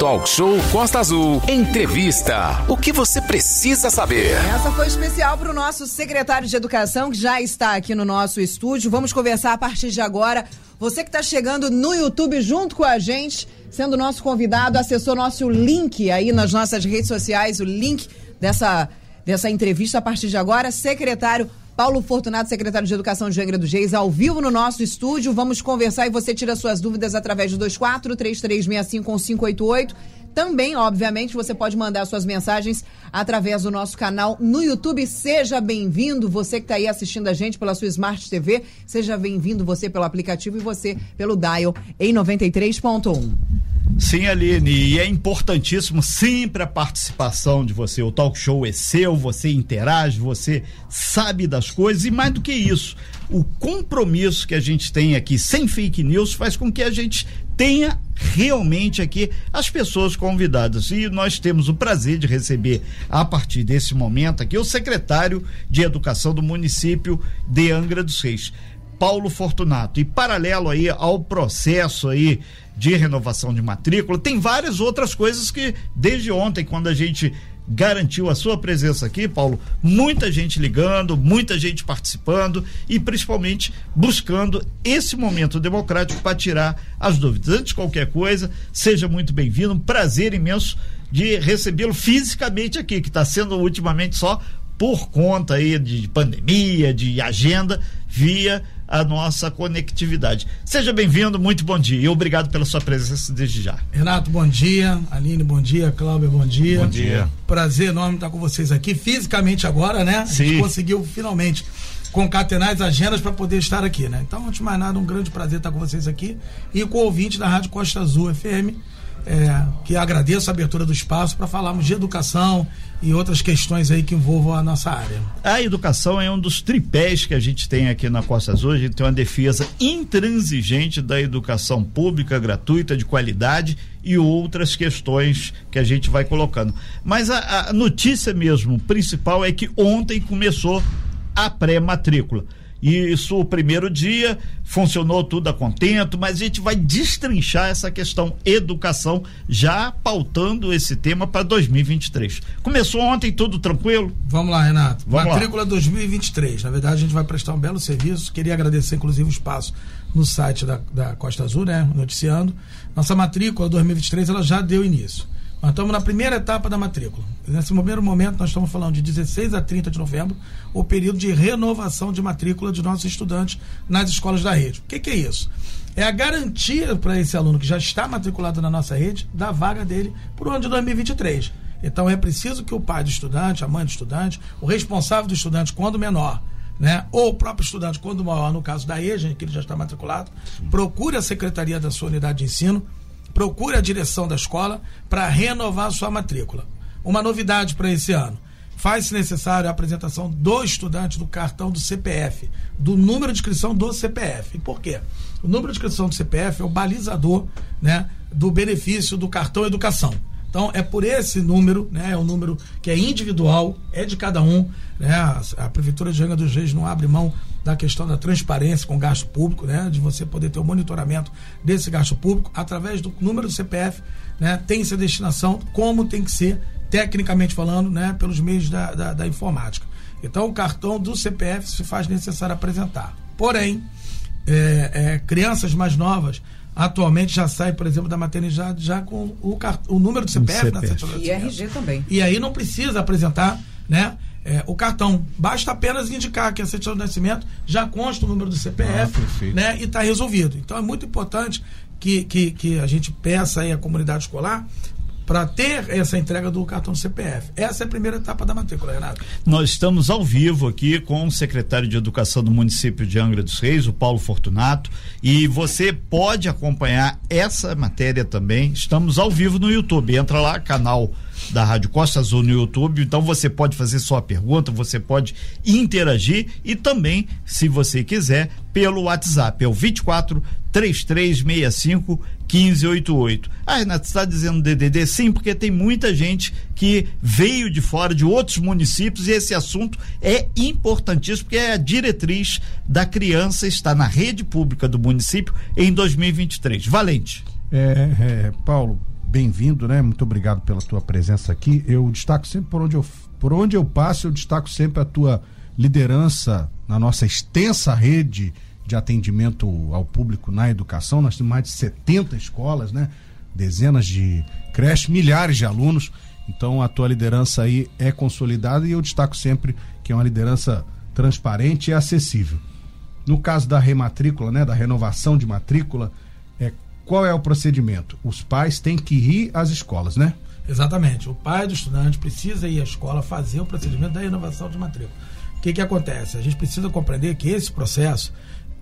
Talk Show Costa Azul. Entrevista. O que você precisa saber? Essa foi especial para o nosso secretário de Educação, que já está aqui no nosso estúdio. Vamos conversar a partir de agora. Você que está chegando no YouTube junto com a gente, sendo nosso convidado, acessou nosso link aí nas nossas redes sociais, o link dessa, dessa entrevista a partir de agora. Secretário Paulo Fortunato, secretário de Educação de Angra dos Reis, ao vivo no nosso estúdio. Vamos conversar e você tira suas dúvidas através do 24 3365 1588. Também, obviamente, você pode mandar suas mensagens através do nosso canal no YouTube. Seja bem-vindo, você que está aí assistindo a gente pela sua Smart TV. Seja bem-vindo você pelo aplicativo e você pelo Dial em 93.1. Sim, Aline, e é importantíssimo sempre a participação de você. O talk show é seu, você interage, você sabe das coisas e mais do que isso, o compromisso que a gente tem aqui sem fake news faz com que a gente tenha realmente aqui as pessoas convidadas. E nós temos o prazer de receber, a partir desse momento aqui, o secretário de Educação do município de Angra dos Reis. Paulo Fortunato. E paralelo aí ao processo aí de renovação de matrícula, tem várias outras coisas que desde ontem, quando a gente garantiu a sua presença aqui, Paulo, muita gente ligando, muita gente participando e principalmente buscando esse momento democrático para tirar as dúvidas. Antes de qualquer coisa, seja muito bem-vindo, um prazer imenso de recebê-lo fisicamente aqui, que está sendo ultimamente só por conta aí de pandemia, de agenda, via a nossa conectividade. Seja bem-vindo, muito bom dia e obrigado pela sua presença desde já. Renato, bom dia. Aline, bom dia. Cláudio, bom dia. Bom dia. Prazer enorme estar com vocês aqui, fisicamente agora, né? Sim. A gente conseguiu finalmente concatenar as agendas para poder estar aqui, né? Então, antes de mais nada, um grande prazer estar com vocês aqui e com o ouvinte da Rádio Costa Azul FM é, que agradeço a abertura do espaço para falarmos de educação e outras questões aí que envolvam a nossa área. A educação é um dos tripés que a gente tem aqui na Costa Azul. A gente tem uma defesa intransigente da educação pública, gratuita, de qualidade e outras questões que a gente vai colocando. Mas a, a notícia mesmo principal é que ontem começou a pré-matrícula. E isso, o primeiro dia, funcionou tudo a contento, mas a gente vai destrinchar essa questão educação, já pautando esse tema para 2023. Começou ontem, tudo tranquilo? Vamos lá, Renato. Vamos Matrícula lá. 2023. Na verdade, a gente vai prestar um belo serviço. Queria agradecer, inclusive, o espaço no site da, da Costa Azul, né? Noticiando. Nossa matrícula 2023 ela já deu início. Nós estamos na primeira etapa da matrícula. Nesse primeiro momento, nós estamos falando de 16 a 30 de novembro, o período de renovação de matrícula de nossos estudantes nas escolas da rede. O que, que é isso? É a garantia para esse aluno que já está matriculado na nossa rede da vaga dele para o ano de 2023. Então é preciso que o pai do estudante, a mãe do estudante, o responsável do estudante, quando menor, né? ou o próprio estudante, quando maior, no caso da EJA, que ele já está matriculado, procure a secretaria da sua unidade de ensino procure a direção da escola para renovar sua matrícula. Uma novidade para esse ano. Faz-se necessário a apresentação do estudante do cartão do CPF, do número de inscrição do CPF. E por quê? O número de inscrição do CPF é o balizador né, do benefício do cartão educação. Então, é por esse número, né? É um número que é individual, é de cada um. Né? A, Prefeitura de Angra dos Reis não abre mão da questão da transparência com gasto público, né? De você poder ter o monitoramento desse gasto público através do número do CPF, né? Tem essa destinação, como tem que ser, tecnicamente falando, né? Pelos meios da, da, da informática. Então, o cartão do CPF se faz necessário apresentar. Porém, é, é, crianças mais novas atualmente já sai, por exemplo, da maternidade já com o, o número do CPF, CPF. na certidão E. RG também. E aí não precisa apresentar, né? É, o cartão. Basta apenas indicar que a certidão de nascimento já consta o número do CPF, né? E está resolvido. Então é muito importante que, que, que a gente peça aí à comunidade escolar para ter essa entrega do cartão CPF. Essa é a primeira etapa da matrícula, Renato. Nós estamos ao vivo aqui com o secretário de Educação do município de Angra dos Reis, o Paulo Fortunato, e você pode acompanhar essa matéria também. Estamos ao vivo no YouTube. Entra lá, canal da Rádio Costa Azul no YouTube, então você pode fazer sua pergunta, você pode interagir e também, se você quiser, pelo WhatsApp, é o 24 3365 1588. Ah, Renato, está dizendo DDD? Sim, porque tem muita gente que veio de fora, de outros municípios, e esse assunto é importantíssimo, porque é a diretriz da criança está na rede pública do município em 2023. Valente. É, é, Paulo, bem-vindo, né? Muito obrigado pela tua presença aqui. Eu destaco sempre por onde eu, por onde eu passo, eu destaco sempre a tua liderança na nossa extensa rede de atendimento ao público na educação. Nós temos mais de 70 escolas, né? Dezenas de creches, milhares de alunos. Então a tua liderança aí é consolidada e eu destaco sempre que é uma liderança transparente e acessível. No caso da rematrícula, né, da renovação de matrícula, é qual é o procedimento? Os pais têm que ir às escolas, né? Exatamente. O pai do estudante precisa ir à escola fazer o procedimento da renovação de matrícula. O que, que acontece? A gente precisa compreender que esse processo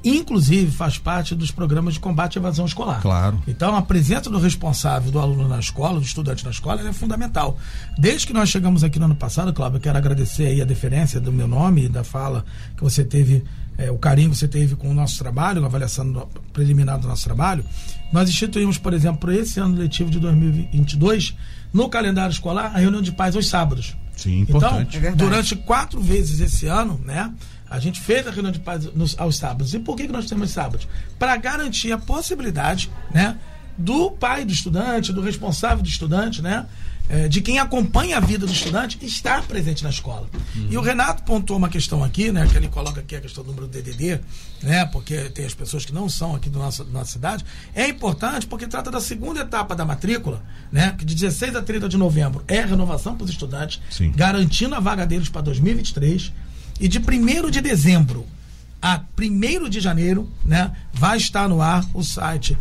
inclusive faz parte dos programas de combate à evasão escolar. Claro. Então, a presença do responsável do aluno na escola, do estudante na escola, é fundamental. Desde que nós chegamos aqui no ano passado, Cláudio, eu quero agradecer aí a deferência do meu nome e da fala que você teve, é, o carinho que você teve com o nosso trabalho, a avaliação preliminar do nosso trabalho. Nós instituímos, por exemplo, para esse ano letivo de 2022, no calendário escolar, a reunião de pais aos sábados. Sim, importante. Então, é durante quatro vezes esse ano, né? A gente fez a reunião de paz nos, aos sábados. E por que, que nós temos sábados? Para garantir a possibilidade, né? Do pai do estudante, do responsável do estudante, né? É, de quem acompanha a vida do estudante estar presente na escola. Uhum. E o Renato pontuou uma questão aqui, né, que ele coloca aqui a questão do número do DDD, né, porque tem as pessoas que não são aqui da nossa, cidade. É importante porque trata da segunda etapa da matrícula, né, que de 16 a 30 de novembro é a renovação para os estudantes, Sim. garantindo a vaga deles para 2023. E de 1 de dezembro a 1 de janeiro, né, vai estar no ar o site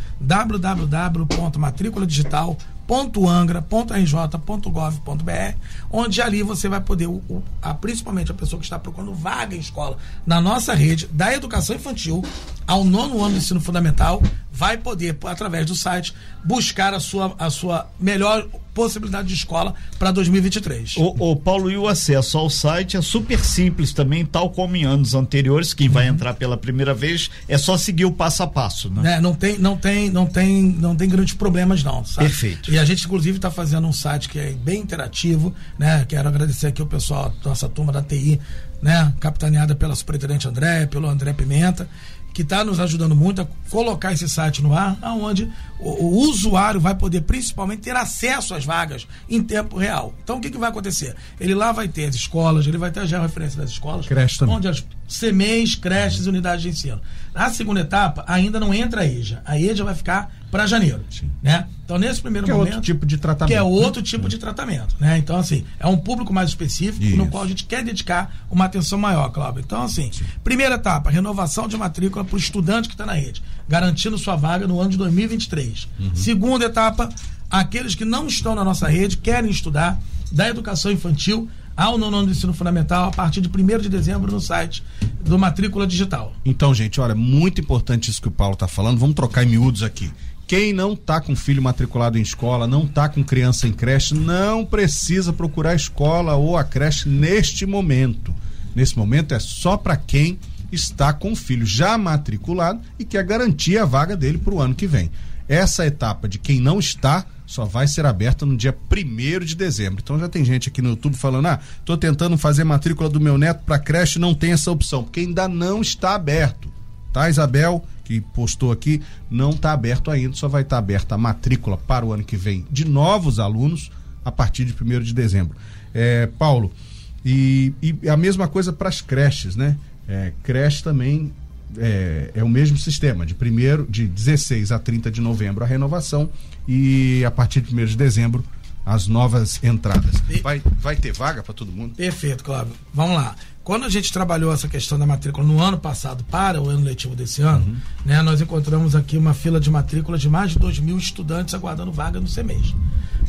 www.matriculadigital.angra.rj.gov.br, onde ali você vai poder, o, o, a, principalmente a pessoa que está procurando vaga em escola, na nossa rede da educação infantil ao nono ano do ensino fundamental, vai poder, através do site, buscar a sua, a sua melhor possibilidade de escola para 2023. O, o, Paulo, e o acesso ao site é super simples também, tal como em anos anteriores, quem vai uhum. entrar pela primeira vez é só seguir o passo a passo, né? É, não tem, não tem, não tem, não tem grandes problemas não, sabe? Perfeito. E a gente inclusive está fazendo um site que é bem interativo, né? Quero agradecer aqui o pessoal, nossa turma da TI, né? Capitaneada pela superintendente André, pelo André Pimenta que está nos ajudando muito a colocar esse site no ar, aonde o, o, usuário vai poder principalmente ter acesso às vagas em tempo real. Então o que, que vai acontecer? Ele lá vai ter as escolas, ele vai ter a georreferência das escolas, Creche também. onde as CMEs, creches e unidades de ensino. Na segunda etapa, ainda não entra a EJA. A EJA vai ficar para janeiro. Sim. Né? Então, nesse primeiro que momento. É outro tipo de tratamento. Que é outro né? tipo de tratamento. Né? Então, assim, é um público mais específico Isso. no qual a gente quer dedicar uma atenção maior, Cláudio. Então, assim, Sim. primeira etapa, renovação de matrícula para o estudante que está na rede, garantindo sua vaga no ano de 2023. Uhum. Segunda etapa, aqueles que não estão na nossa rede, querem estudar da educação infantil ao nono ano do ensino fundamental a partir de 1 de dezembro no site do Matrícula Digital. Então, gente, olha, muito importante isso que o Paulo está falando. Vamos trocar em miúdos aqui. Quem não está com filho matriculado em escola, não está com criança em creche, não precisa procurar a escola ou a creche neste momento. Nesse momento é só para quem está com filho já matriculado e quer garantir a vaga dele para o ano que vem. Essa etapa de quem não está só vai ser aberta no dia 1 de dezembro. Então já tem gente aqui no YouTube falando: ah, tô tentando fazer matrícula do meu neto para creche, não tem essa opção, porque ainda não está aberto. Tá, Isabel, que postou aqui, não está aberto ainda, só vai estar tá aberta a matrícula para o ano que vem de novos alunos a partir de 1 de dezembro. É, Paulo, e, e a mesma coisa para as creches, né? É, creche também é, é, o mesmo sistema, de primeiro, de 16 a 30 de novembro a renovação e a partir de 1 de dezembro as novas entradas. Vai, vai ter vaga para todo mundo? Perfeito, Cláudio. Vamos lá. Quando a gente trabalhou essa questão da matrícula no ano passado para o ano letivo desse ano, uhum. né, nós encontramos aqui uma fila de matrícula de mais de 2 mil estudantes aguardando vaga no CEMES.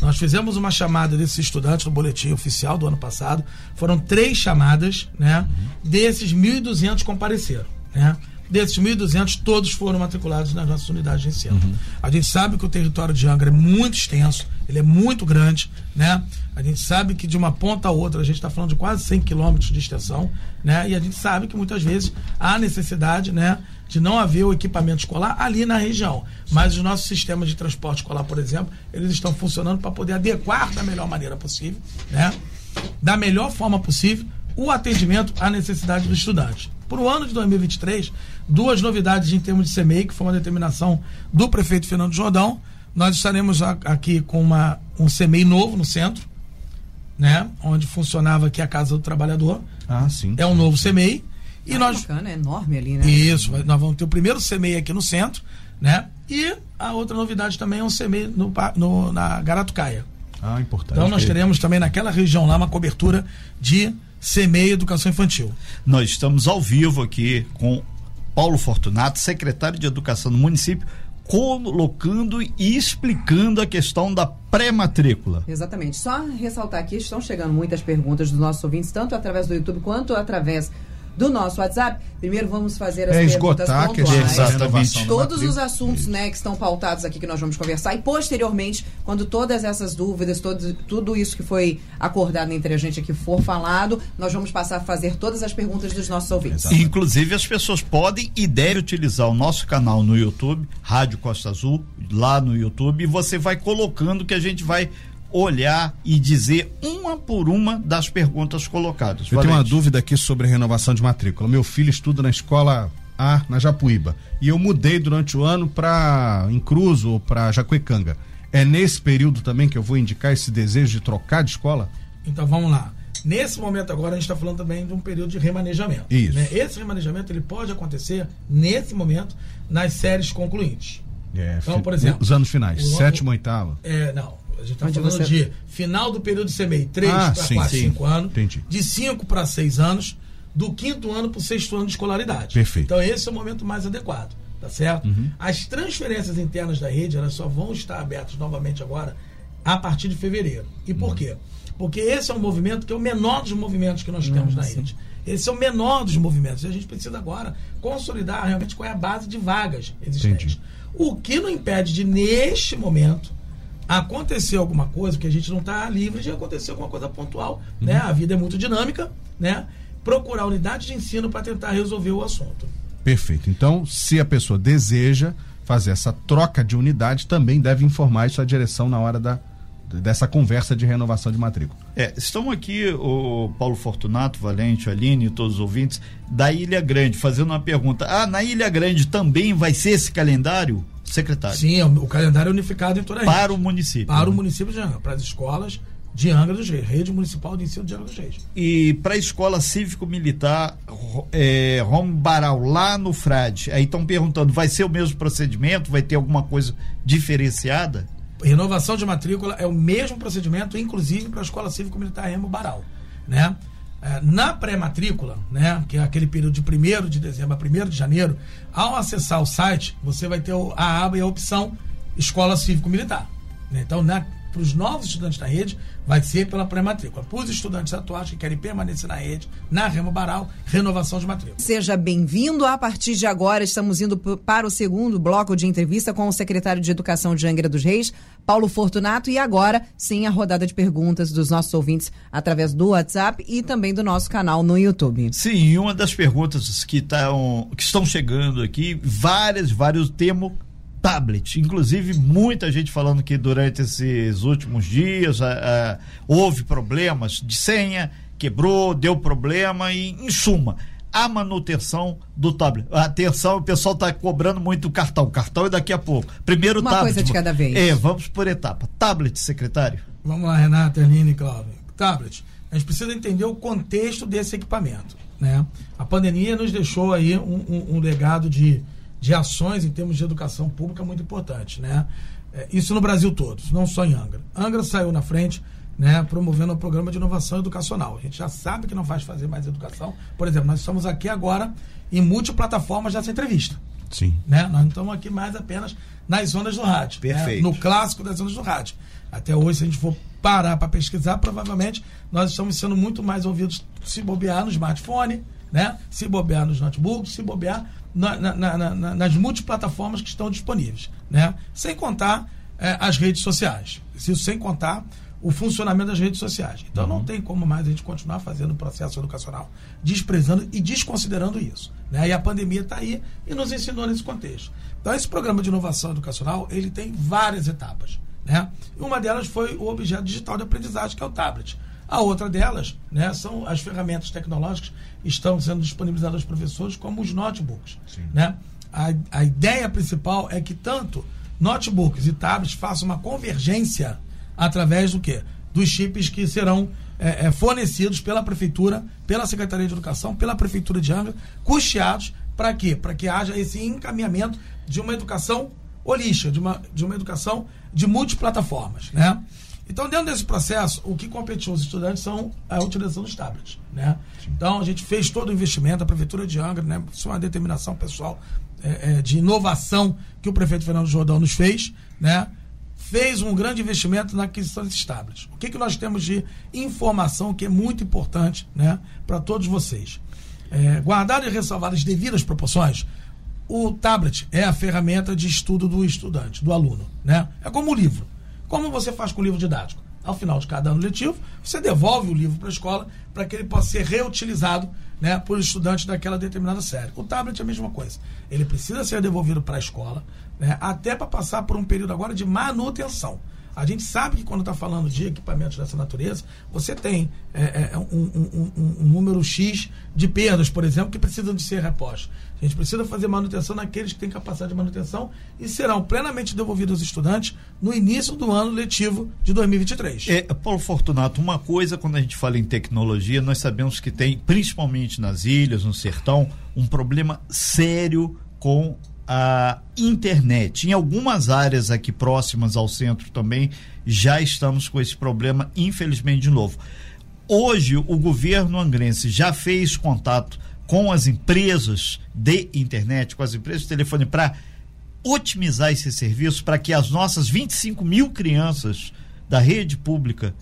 Nós fizemos uma chamada desses estudantes no boletim oficial do ano passado. Foram três chamadas, né? Uhum. Desses 1.200 compareceram, né? Desses 1.200, todos foram matriculados nas nossas unidades de ensino. Uhum. A gente sabe que o território de Angra é muito extenso, ele é muito grande, né? A gente sabe que de uma ponta a outra a gente está falando de quase 100 quilômetros de extensão, né? E a gente sabe que muitas vezes há necessidade, né? De não haver o equipamento escolar ali na região. Mas os nossos sistemas de transporte escolar, por exemplo, eles estão funcionando para poder adequar da melhor maneira possível, né? Da melhor forma possível, o atendimento à necessidade do estudante. Para o ano de 2023, duas novidades em termos de CMEI, que foi uma determinação do prefeito Fernando Jordão. Nós estaremos aqui com uma, um CMEI novo no centro, né? Onde funcionava aqui a Casa do Trabalhador. Ah, sim. É um novo CMEI. E Ah, nós. Bacana, é enorme ali, né? Isso, nós vamos ter o primeiro CMEI aqui no centro, né? E a outra novidade também é um CMEI no, no, na Garatucaia. Ah, importante. Então nós teremos também naquela região lá uma cobertura de CMEI Educação Infantil. Nós estamos ao vivo aqui com Paulo Fortunato, secretário de Educação do município, colocando e explicando a questão da pré-matrícula. Exatamente. Só ressaltar aqui, estão chegando muitas perguntas dos nossos ouvintes, tanto através do YouTube quanto através do nosso WhatsApp. Primeiro vamos fazer as É perguntas pontuais. da Exatamente. Todos os assuntos né, que estão pautados aqui que nós vamos conversar e posteriormente, quando todas essas dúvidas, todo, tudo isso que foi acordado entre a gente aqui for falado, nós vamos passar a fazer todas as perguntas dos nossos ouvintes. Exato. Inclusive, as pessoas podem e devem utilizar o nosso canal no YouTube, Rádio Costa Azul, lá no YouTube, e você vai colocando que a gente vai olhar e dizer uma por uma das perguntas colocadas. Eu tenho uma Valente. dúvida aqui sobre renovação de matrícula. Meu filho estuda na escola A, na Japuíba. E eu mudei durante o ano para Incruz ou para Jacuecanga. É nesse período também que eu vou indicar esse desejo de trocar de escola? Então vamos lá. Nesse momento agora a gente está falando também de um período de remanejamento. Isso. né? Esse remanejamento ele pode acontecer nesse momento nas séries concluintes. É, Então, por exemplo, Os anos finais, o- sétimo, oitavo. É, não. A gente está falando você- de final do período de CMEI, 3 Ah, para sim, 4, sim. 5 anos. Entendi. De 5 para 6 anos, do quinto ano para o sexto ano de escolaridade. Perfeito. Então esse é o momento mais adequado, tá certo? Uhum. As transferências internas da rede, elas só vão estar abertas novamente agora a partir de fevereiro. E Uhum. por quê? Porque esse é um movimento que é o menor dos movimentos que nós temos na rede. Esse é o menor dos movimentos. E a gente precisa agora consolidar realmente qual é a base de vagas existentes. Entendi. O que não impede de, neste momento, acontecer alguma coisa, porque a gente não está livre de acontecer alguma coisa pontual, né? A vida é muito dinâmica, né? Procurar unidade de ensino para tentar resolver o assunto. Perfeito. Então, se a pessoa deseja fazer essa troca de unidade, também deve informar isso à direção na hora da, dessa conversa de renovação de matrícula. É, estão aqui o Paulo Fortunato, Valente, Aline e todos os ouvintes da Ilha Grande fazendo uma pergunta. Ah, na Ilha Grande também vai ser esse calendário, secretário? Sim, o, o calendário é unificado em toda a rede. Para o município. Para o né? município de Angra, para as escolas de Angra dos Reis, Rede Municipal de Ensino de Angra dos Reis. E para a escola cívico-militar é, Rombaral, lá no Frade, aí estão perguntando: vai ser o mesmo procedimento? Vai ter alguma coisa diferenciada? Renovação de matrícula é o mesmo procedimento, inclusive para a Escola Cívico-Militar Remo Baral. Né? É, na pré-matrícula, né, que é aquele período de 1 de dezembro a 1 de janeiro, ao acessar o site, você vai ter a aba e a opção Escola Cívico-Militar. né? Então, para os novos estudantes da rede, vai ser pela pré-matrícula. Para os estudantes atuais que querem permanecer na rede, na Remo Baral, renovação de matrícula. Seja bem-vindo. A partir de agora, estamos indo para o segundo bloco de entrevista com o secretário de Educação de Angra dos Reis, Paulo Fortunato. E agora, sim, a rodada de perguntas dos nossos ouvintes através do WhatsApp e também do nosso canal no YouTube. Sim, e uma das perguntas que, tão, que estão chegando aqui, várias, vários temo tablet. Inclusive, muita gente falando que durante esses últimos dias ah, ah, houve problemas de senha, quebrou, deu problema e, em suma, a manutenção do tablet. Atenção, o pessoal está cobrando muito cartão. Cartão é daqui a pouco. Primeiro Uma tablet. coisa de cada vez. É, vamos por etapa. Tablet, secretário. Vamos lá, Renata, Erline e Cláudio. Tablet. A gente precisa entender o contexto desse equipamento. Né? A pandemia nos deixou aí um, um- um legado de, de ações em termos de educação pública muito importante. Né? É, Isso no Brasil todo, não só em Angra. Angra saiu na frente né, promovendo um programa de inovação educacional. A gente já sabe que não faz fazer mais educação. Por exemplo, nós estamos aqui agora em multiplataformas dessa entrevista Sim. né? Nós não estamos aqui mais apenas nas zonas do rádio. né? Perfeito. No clássico das zonas do rádio. Até hoje, se a gente for parar para pesquisar, provavelmente nós estamos sendo muito mais ouvidos se bobear no smartphone, né? se bobear nos notebooks, se bobear na- na- na- na- nas multiplataformas que estão disponíveis. Né? Sem contar eh, as redes sociais. Isso sem contar o funcionamento das redes sociais. Então não tem como mais a gente continuar fazendo o processo educacional desprezando e desconsiderando isso. Né? E a pandemia está aí e nos ensinou nesse contexto. Então esse programa de inovação educacional ele tem várias etapas. Né? E uma delas foi o objeto digital de aprendizagem, que é o tablet. A outra delas né, são as ferramentas tecnológicas que estão sendo disponibilizadas aos professores, como os notebooks. Né? A, a ideia principal é que tanto notebooks e tablets façam uma convergência através do quê? Dos chips que serão é, é, fornecidos pela Prefeitura, pela Secretaria de Educação, pela Prefeitura de Angra, custeados para quê? Para que haja esse encaminhamento de uma educação holística, de uma, de uma educação de multiplataformas, né? Então, dentro desse processo, o que competiu os estudantes são a utilização dos tablets, né? Então, a gente fez todo o investimento, a Prefeitura de Angra, né? Isso é uma determinação pessoal é, é, de inovação que o prefeito Fernando Jordão nos fez, né? Fez um grande investimento na aquisição desses tablets. O que, que nós temos de informação que é muito importante, né? Para todos vocês. É, guardado e ressalvado as devidas proporções, o tablet é a ferramenta de estudo do estudante, do aluno, né? É como o livro. Como você faz com o livro didático? Ao final de cada ano letivo, você devolve o livro para a escola para que ele possa ser reutilizado né, por estudantes daquela determinada série. O tablet é a mesma coisa. Ele precisa ser devolvido para a escola, né, até para passar por um período agora de manutenção. A gente sabe que quando está falando de equipamentos dessa natureza, você tem é, é, um, um, um, um, número X de perdas, por exemplo, que precisam de ser repostos. A gente precisa fazer manutenção naqueles que têm capacidade de manutenção e serão plenamente devolvidos aos estudantes no início do ano letivo de 2023. É, Paulo Fortunato, uma coisa quando a gente fala em tecnologia, nós sabemos que tem, principalmente nas ilhas, no sertão, um problema sério com a internet. Em algumas áreas aqui próximas ao centro também já estamos com esse problema, infelizmente, de novo. Hoje, o governo angrense já fez contato com as empresas de internet, com as empresas de telefone, para otimizar esse serviço, para que as nossas 25 mil crianças da rede pública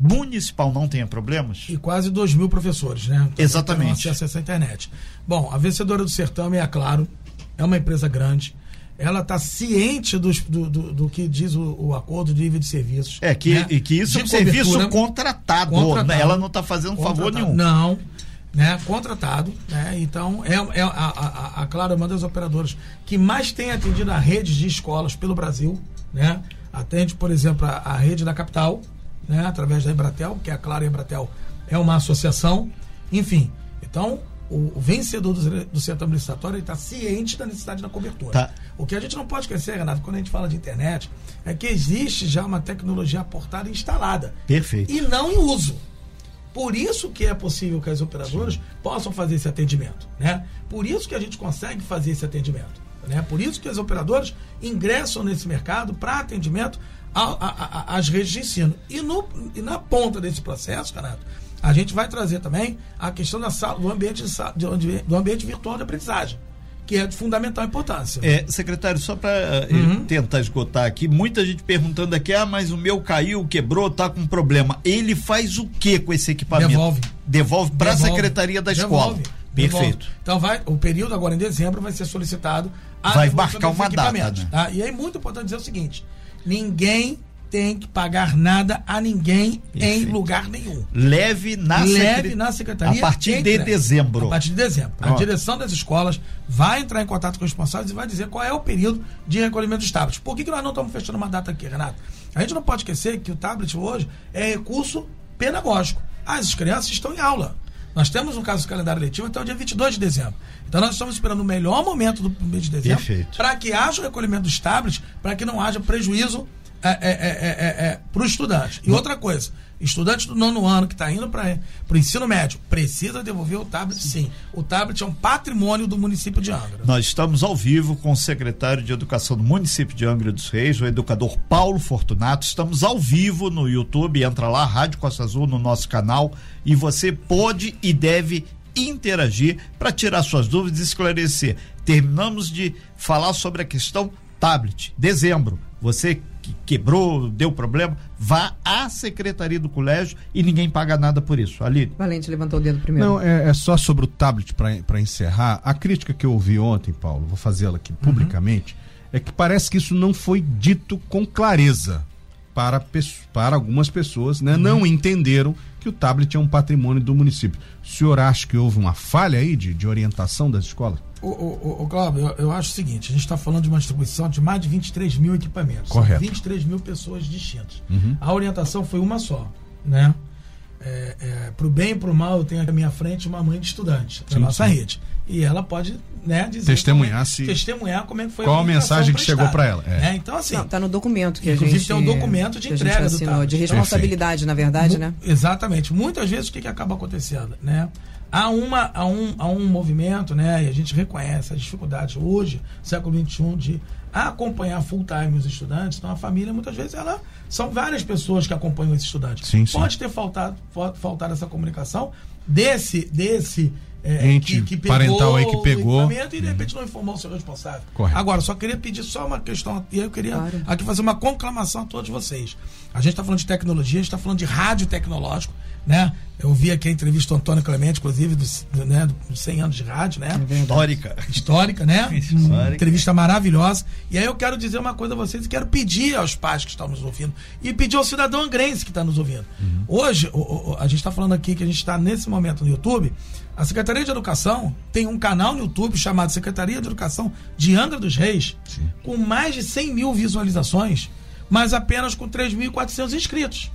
municipal não tenha problemas? E quase 2 mil professores, né? Exatamente. Acesso à internet. Bom, a vencedora do certame é claro é uma empresa grande. Ela está ciente dos, do, do, do, que diz o, o, acordo de nível de serviços. É, que, né? e que isso de é um serviço contratado. contratado? Ela não está fazendo favor nenhum. Não, né? contratado. Né? Então, é, é a, a, a Claro é uma das operadoras que mais tem atendido a redes de escolas pelo Brasil. Né? Atende, por exemplo, a, a rede da capital, né? através da Embratel, que a e a Embratel é uma associação. Enfim, então o, vencedor do, do certame licitatório está ciente da necessidade da cobertura. Tá. O que a gente não pode esquecer, Renato, quando a gente fala de internet, é que existe já uma tecnologia aportada e instalada. Perfeito. E não em uso. Por isso que é possível que as operadoras Sim. possam fazer esse atendimento. Né? Por isso que a gente consegue fazer esse atendimento. Né? Por isso que as operadoras ingressam nesse mercado para atendimento às redes de ensino. E, no, e na ponta desse processo, Renato, a gente vai trazer também a questão da sala, do, ambiente, do ambiente virtual de aprendizagem que é de fundamental importância. É, secretário, só para uh, eh, uhum. tentar esgotar aqui, muita gente perguntando aqui, ah, mas o meu caiu, quebrou, tá com problema. Ele faz o que com esse equipamento? Devolve. Devolve para a secretaria da Devolve. escola. Perfeito. Devolve. Então vai, o período agora em dezembro vai ser solicitado a vai marcar uma data, né? tá? E é muito importante dizer o seguinte: ninguém tem que pagar nada a ninguém Perfeito. em lugar nenhum. Leve na, Leve na secretaria. A partir de dezembro. A partir de dezembro. A direção das escolas vai entrar em contato com os responsáveis e vai dizer qual é o período de recolhimento dos tablets. Por que, que nós não estamos fechando uma data aqui, Renato? A gente não pode esquecer que o tablet hoje é recurso pedagógico. As crianças estão em aula. Nós temos, no caso do calendário letivo, até o dia 22 de dezembro. Então, nós estamos esperando o melhor momento do mês de dezembro para que haja o recolhimento dos tablets, para que não haja prejuízo é, é, é, é para o estudante. E outra coisa, estudante do nono ano que está indo para o ensino médio precisa devolver o tablet, sim. O tablet é um patrimônio do município de Angra. Nós estamos ao vivo com o secretário de Educação do município de Angra dos Reis, o educador Paulo Fortunato. Estamos ao vivo no YouTube, entra lá, Rádio Costa Azul, no nosso canal, e você pode e deve interagir para tirar suas dúvidas e esclarecer. Terminamos de falar sobre a questão tablet. Dezembro. Você que quebrou, deu problema, vá à secretaria do colégio e ninguém paga nada por isso. Ali. Valente levantou o dedo primeiro. Não, é, é só sobre o tablet para encerrar. A crítica que eu ouvi ontem, Paulo, vou fazê-la aqui publicamente, uhum. é que parece que isso não foi dito com clareza para, para algumas pessoas, né? Uhum. Não entenderam que o tablet é um patrimônio do município. O senhor acha que houve uma falha aí de, de orientação das escolas? O, o, o Cláudio, eu, eu, acho o seguinte: a gente está falando de uma distribuição de mais de 23 mil equipamentos. Correto. 23 mil pessoas distintas. Uhum. A orientação foi uma só, né? é, é, pro bem e pro mal, eu tenho à minha frente uma mãe de estudante da nossa sim. rede. E ela pode né, dizer Testemunhar como é- se- testemunhar como é que foi Qual a comunicação mensagem que chegou pra ela, é. É, então, assim, Não, tá no documento que Inclusive, a gente. tem um documento de entrega do assinou, tablet. de responsabilidade, na verdade, né? Exatamente. Muitas vezes o que, que acaba acontecendo, né? Há, uma, há, um, há um movimento, né? E a gente reconhece as dificuldades hoje, século XXI, de acompanhar full time os estudantes. Então a família, muitas vezes, ela são várias pessoas que acompanham esse estudante. Sim, sim. Pode ter faltado, fa- faltado essa comunicação desse, desse é, Ente parental aí que o pegou. equipamento E de repente não informou o seu responsável. Correto. Agora, só queria pedir só uma questão, e eu queria Claro. aqui fazer uma conclamação a todos vocês. A gente está falando de tecnologia, a gente está falando de rádio tecnológico, né? Eu vi aqui a entrevista do Antônio Clemente, inclusive, dos, do, né, dos 100 anos de rádio, né? Histórica. Histórica, né? Histórica. entrevista maravilhosa. E aí eu quero dizer uma coisa a vocês e quero pedir aos pais que estão nos ouvindo e pedir ao cidadão angrense que está nos ouvindo. Hoje, o- o- a gente está falando aqui que a gente está nesse momento no YouTube. A Secretaria de Educação tem um canal no YouTube chamado Secretaria de Educação de Angra dos Reis, com mais de 100 mil visualizações, mas apenas com 3.400 inscritos.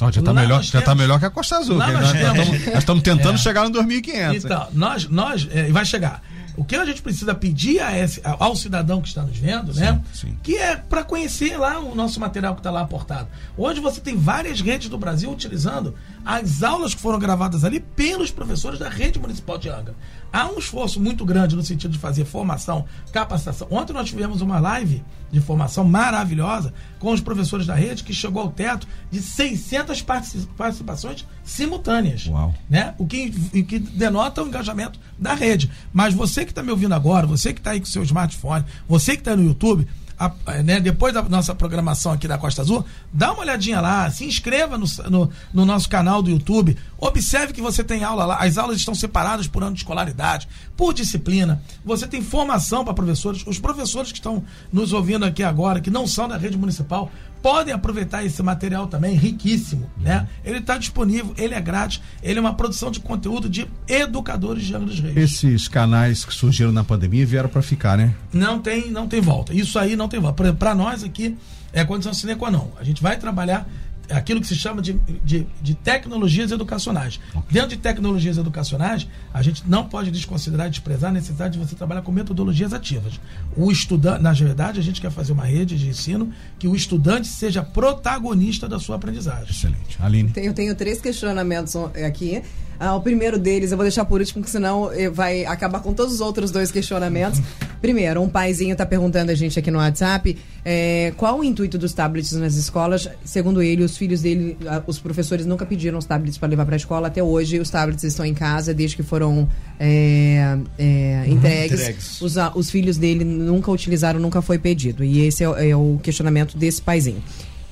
Já tá, Lá melhor, tá melhor que a Costa Azul. Que nós nós estamos- nós estamos tentando É. chegar no 2500. Então, nós, nós é, vai chegar. O que a gente precisa pedir a esse- ao cidadão que está nos vendo, né? sim. Que é para conhecer lá o nosso material que está lá aportado. Hoje você tem várias redes do Brasil utilizando as aulas que foram gravadas ali pelos professores da rede municipal de Angra. Há um esforço muito grande no sentido de fazer formação, capacitação. Ontem nós tivemos uma live de formação maravilhosa com os professores da rede que chegou ao teto de 600 partici- participações simultâneas Uau. né? O que, o que denota o engajamento da rede. Mas você que está me ouvindo agora, você que está aí com seu smartphone, você que está no YouTube, a- a- né, depois da nossa programação aqui da Costa Azul, dá uma olhadinha lá, se inscreva no, no, no nosso canal do YouTube, observe que você tem aula lá, as aulas estão separadas por ano de escolaridade, por disciplina, você tem formação para professores, os professores que estão nos ouvindo aqui agora, que não são da rede municipal, podem aproveitar esse material também, riquíssimo, né? Ele está disponível, ele é grátis, ele é uma produção de conteúdo de educadores de Angra Reis. Esses canais que surgiram na pandemia vieram para ficar, né? Não tem, não tem volta. Isso aí não tem volta. Para nós aqui é condição sine qua non. A gente vai trabalhar aquilo que se chama de, de, de tecnologias educacionais. Dentro de tecnologias educacionais, a gente não pode desconsiderar e desprezar a necessidade de você trabalhar com metodologias ativas. O estudante, na verdade, a gente quer fazer uma rede de ensino que o estudante seja protagonista da sua aprendizagem. Excelente. Aline. Tenho, tenho três questionamentos aqui. Ah, o primeiro deles eu vou deixar por último, porque senão eh, vai acabar com todos os outros dois questionamentos. Primeiro, um paizinho está perguntando a gente aqui no WhatsApp eh, qual o intuito dos tablets nas escolas. Segundo ele, os filhos dele, ah, os professores nunca pediram os tablets para levar para a escola. Até hoje, os tablets estão em casa desde que foram eh, eh, entregues. Entregues. Os, a- os filhos dele nunca utilizaram, nunca foi pedido. E esse é, o- é questionamento desse paizinho.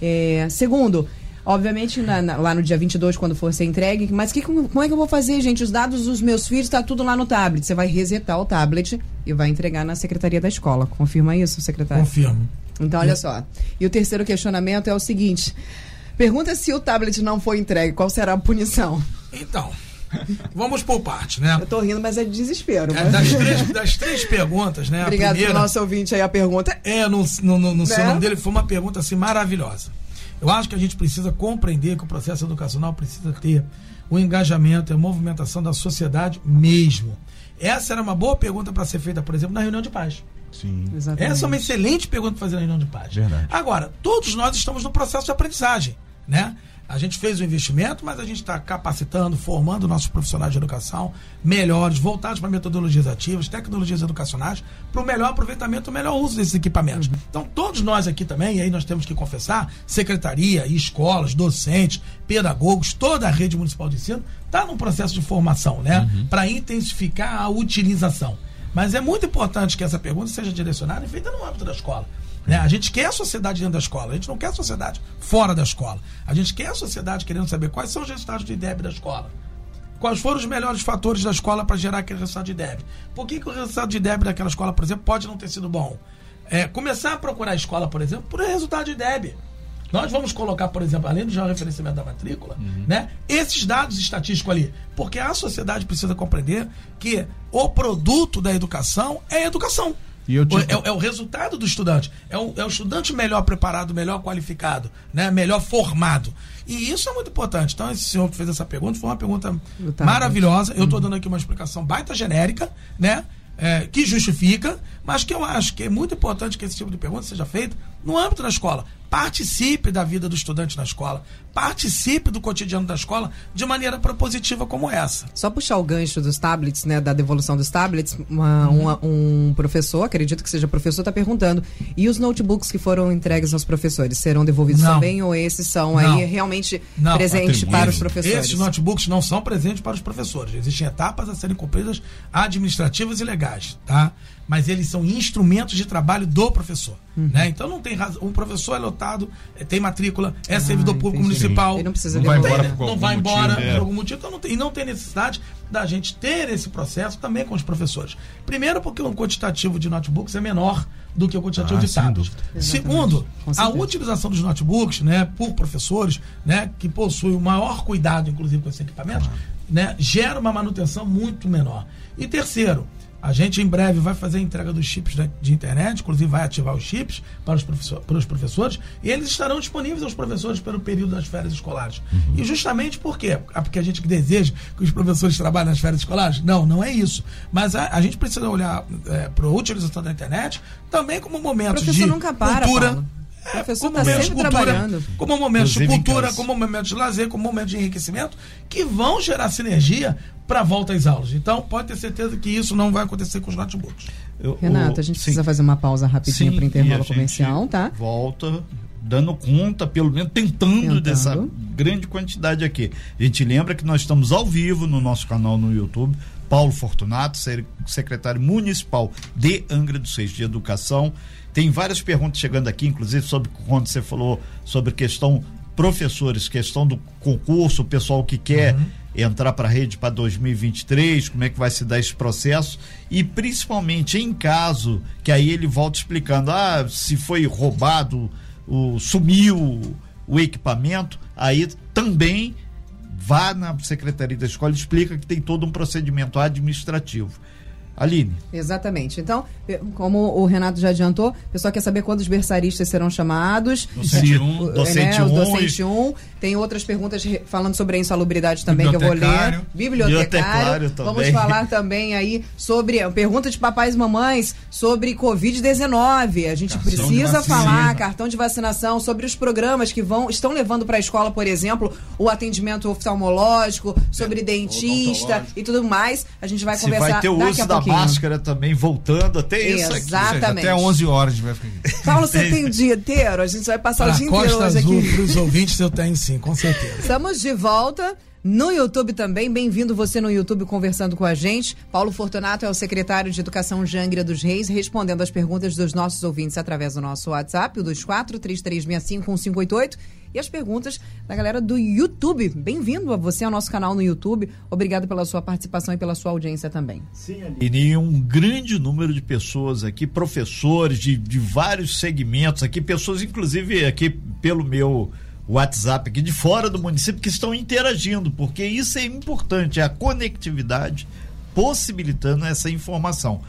É, segundo, obviamente na- na- lá no dia 22, quando for ser entregue, mas que, como é que eu vou fazer, gente? Os dados dos meus filhos, tá tudo lá no tablet. Você vai resetar o tablet e vai entregar na secretaria da escola. Confirma isso, secretário? Confirmo. Então, olha só. E o terceiro questionamento é o seguinte: pergunta se o tablet não for entregue, qual será a punição? Então, vamos por parte, né? Eu tô rindo, mas é de desespero. É, mas- das, três, das três perguntas, né? Obrigado primeira, pro nosso ouvinte aí a pergunta. É, no, no, no, no seu Né? nome dele foi uma pergunta assim maravilhosa. Eu acho que a gente precisa compreender que o processo educacional precisa ter o engajamento e a movimentação da sociedade mesmo. Essa era uma boa pergunta para ser feita, por exemplo, na reunião de paz. Sim. Exatamente. Essa é uma excelente pergunta para fazer na reunião de paz. Verdade. Agora, todos nós estamos no processo de aprendizagem, né? A gente fez o investimento, mas a gente está capacitando, formando nossos profissionais de educação melhores, voltados para metodologias ativas, tecnologias educacionais, para o melhor aproveitamento, o melhor uso desses equipamentos. Então, todos nós aqui também, e aí nós temos que confessar, secretaria, escolas, docentes, pedagogos, toda a rede municipal de ensino está num processo de formação, né? Para intensificar a utilização. Mas é muito importante que essa pergunta seja direcionada e feita no âmbito da escola. Né? A gente quer a sociedade dentro da escola, a gente não quer a sociedade fora da escola. A gente quer a sociedade querendo saber quais são os resultados de IDEB da escola. Quais foram os melhores fatores da escola para gerar aquele resultado de IDEB? Por que, que o resultado de IDEB daquela escola, por exemplo, pode não ter sido bom? É, começar a procurar a escola, por exemplo, por resultado de IDEB. Nós vamos colocar, por exemplo, além do georreferenciamento da matrícula, né, esses dados estatísticos ali. Porque a sociedade precisa compreender que o produto da educação é educação. E eu te- é, é o resultado do estudante. É o, é o estudante melhor preparado, melhor qualificado, né? melhor formado. E isso é muito importante. Então, esse senhor que fez essa pergunta foi uma pergunta maravilhosa. Eu estou dando aqui uma explicação baita genérica, né? É, que justifica, mas que eu acho que é muito importante que esse tipo de pergunta seja feita no âmbito da escola. Participe da vida do estudante na escola. Participe do cotidiano da escola de maneira propositiva como essa. Só puxar o gancho dos tablets, né, da devolução dos tablets, uma- uma- um professor, acredito que seja professor, está perguntando, e os notebooks que foram entregues aos professores, serão devolvidos Não. também ou esses são Não. aí realmente Não, presentes para os professores? Esses notebooks não são presentes para os professores. Existem etapas a serem cumpridas administrativas e legais, tá? Mas eles são instrumentos de trabalho do professor, Uhum. né? Então não tem razão. O professor é lotado, eh, tem matrícula, é servidor público Ah, entendi. municipal. Ele não precisa Não vai embora Tem, por não algum vai motivo, embora é. por algum motivo, então não tem, e não tem necessidade da gente ter esse processo também com os professores. Primeiro, porque o quantitativo de notebooks é menor do que o quantitativo Ah, de tablets. Segundo, a utilização dos notebooks, né, por professores, né, que possuem o maior cuidado, inclusive, com esses equipamentos, né, gera uma manutenção muito menor. E terceiro, a gente em breve vai fazer a entrega dos chips de internet, inclusive vai ativar os chips para os, professor, para os professores, e eles estarão disponíveis aos professores pelo período das férias escolares. E justamente por quê? Ah, Porque a gente que deseja que os professores trabalhem nas férias escolares? Não, não é isso. Mas a, a gente precisa olhar para a utilização da internet também como um O momento professor de nunca para, cultura. Paulo. Professor como está momentos sempre de cultura, trabalhando. como momentos de cultura, como momentos de lazer, como momentos de enriquecimento, que vão gerar sinergia para a volta às aulas. Então, pode ter certeza que isso não vai acontecer com os notebooks. Eu- Renato, a gente sim. precisa fazer uma pausa rapidinho para a intervalo comercial, tá? Volta dando conta, pelo menos tentando, Tentando. dessa grande quantidade aqui. A gente lembra que nós estamos ao vivo no nosso canal no YouTube. Paulo Fortunato, se- secretário municipal de Angra dos Reis de Educação. Tem várias perguntas chegando aqui, inclusive sobre quando você falou sobre questão professores, questão do concurso, o pessoal que quer entrar para a rede para 2023, como é que vai se dar esse processo e principalmente em caso que aí ele volta explicando, ah, se foi roubado, o, sumiu o equipamento, aí também vá na secretaria da escola e explica que tem todo um procedimento administrativo. Aline, Exatamente. Então, eh, como o Renato já adiantou, o pessoal quer saber quando os berçaristas serão chamados. Docente Eh, um, eh, docente né, o um docente 1. Tem outras perguntas falando sobre a insalubridade também que eu vou ler. Bibliotecário. Também. Vamos falar também aí sobre a pergunta de papais e mamães sobre Covid-19. A gente Cartão precisa falar cartão de vacinação, sobre os programas que vão estão levando para a escola, por exemplo, o atendimento oftalmológico, sobre dentista odontológico. e tudo mais. A gente vai se conversar vai ter o daqui uso a da pouquinho. máscara também voltando, até isso aqui. Seja, Exatamente. até 11 horas a gente vai ficar aqui. Paulo, você tem o dia inteiro? A gente vai passar o Para dia inteiro hoje aqui. para os ouvintes, eu tenho sim, com certeza. Estamos de volta. No YouTube também, bem-vindo você no YouTube conversando com a gente. Paulo Fortunato é o secretário de Educação de Angra dos Reis, respondendo as perguntas dos nossos ouvintes através do nosso WhatsApp, o 2433651588, e as perguntas da galera do YouTube. Bem-vindo a você ao nosso canal no YouTube. Obrigado pela sua participação e pela sua audiência também. E um grande número de pessoas aqui, professores de, de vários segmentos aqui, pessoas inclusive aqui pelo meu WhatsApp aqui de fora do município que estão interagindo, porque isso é importante, é a conectividade possibilitando essa informação.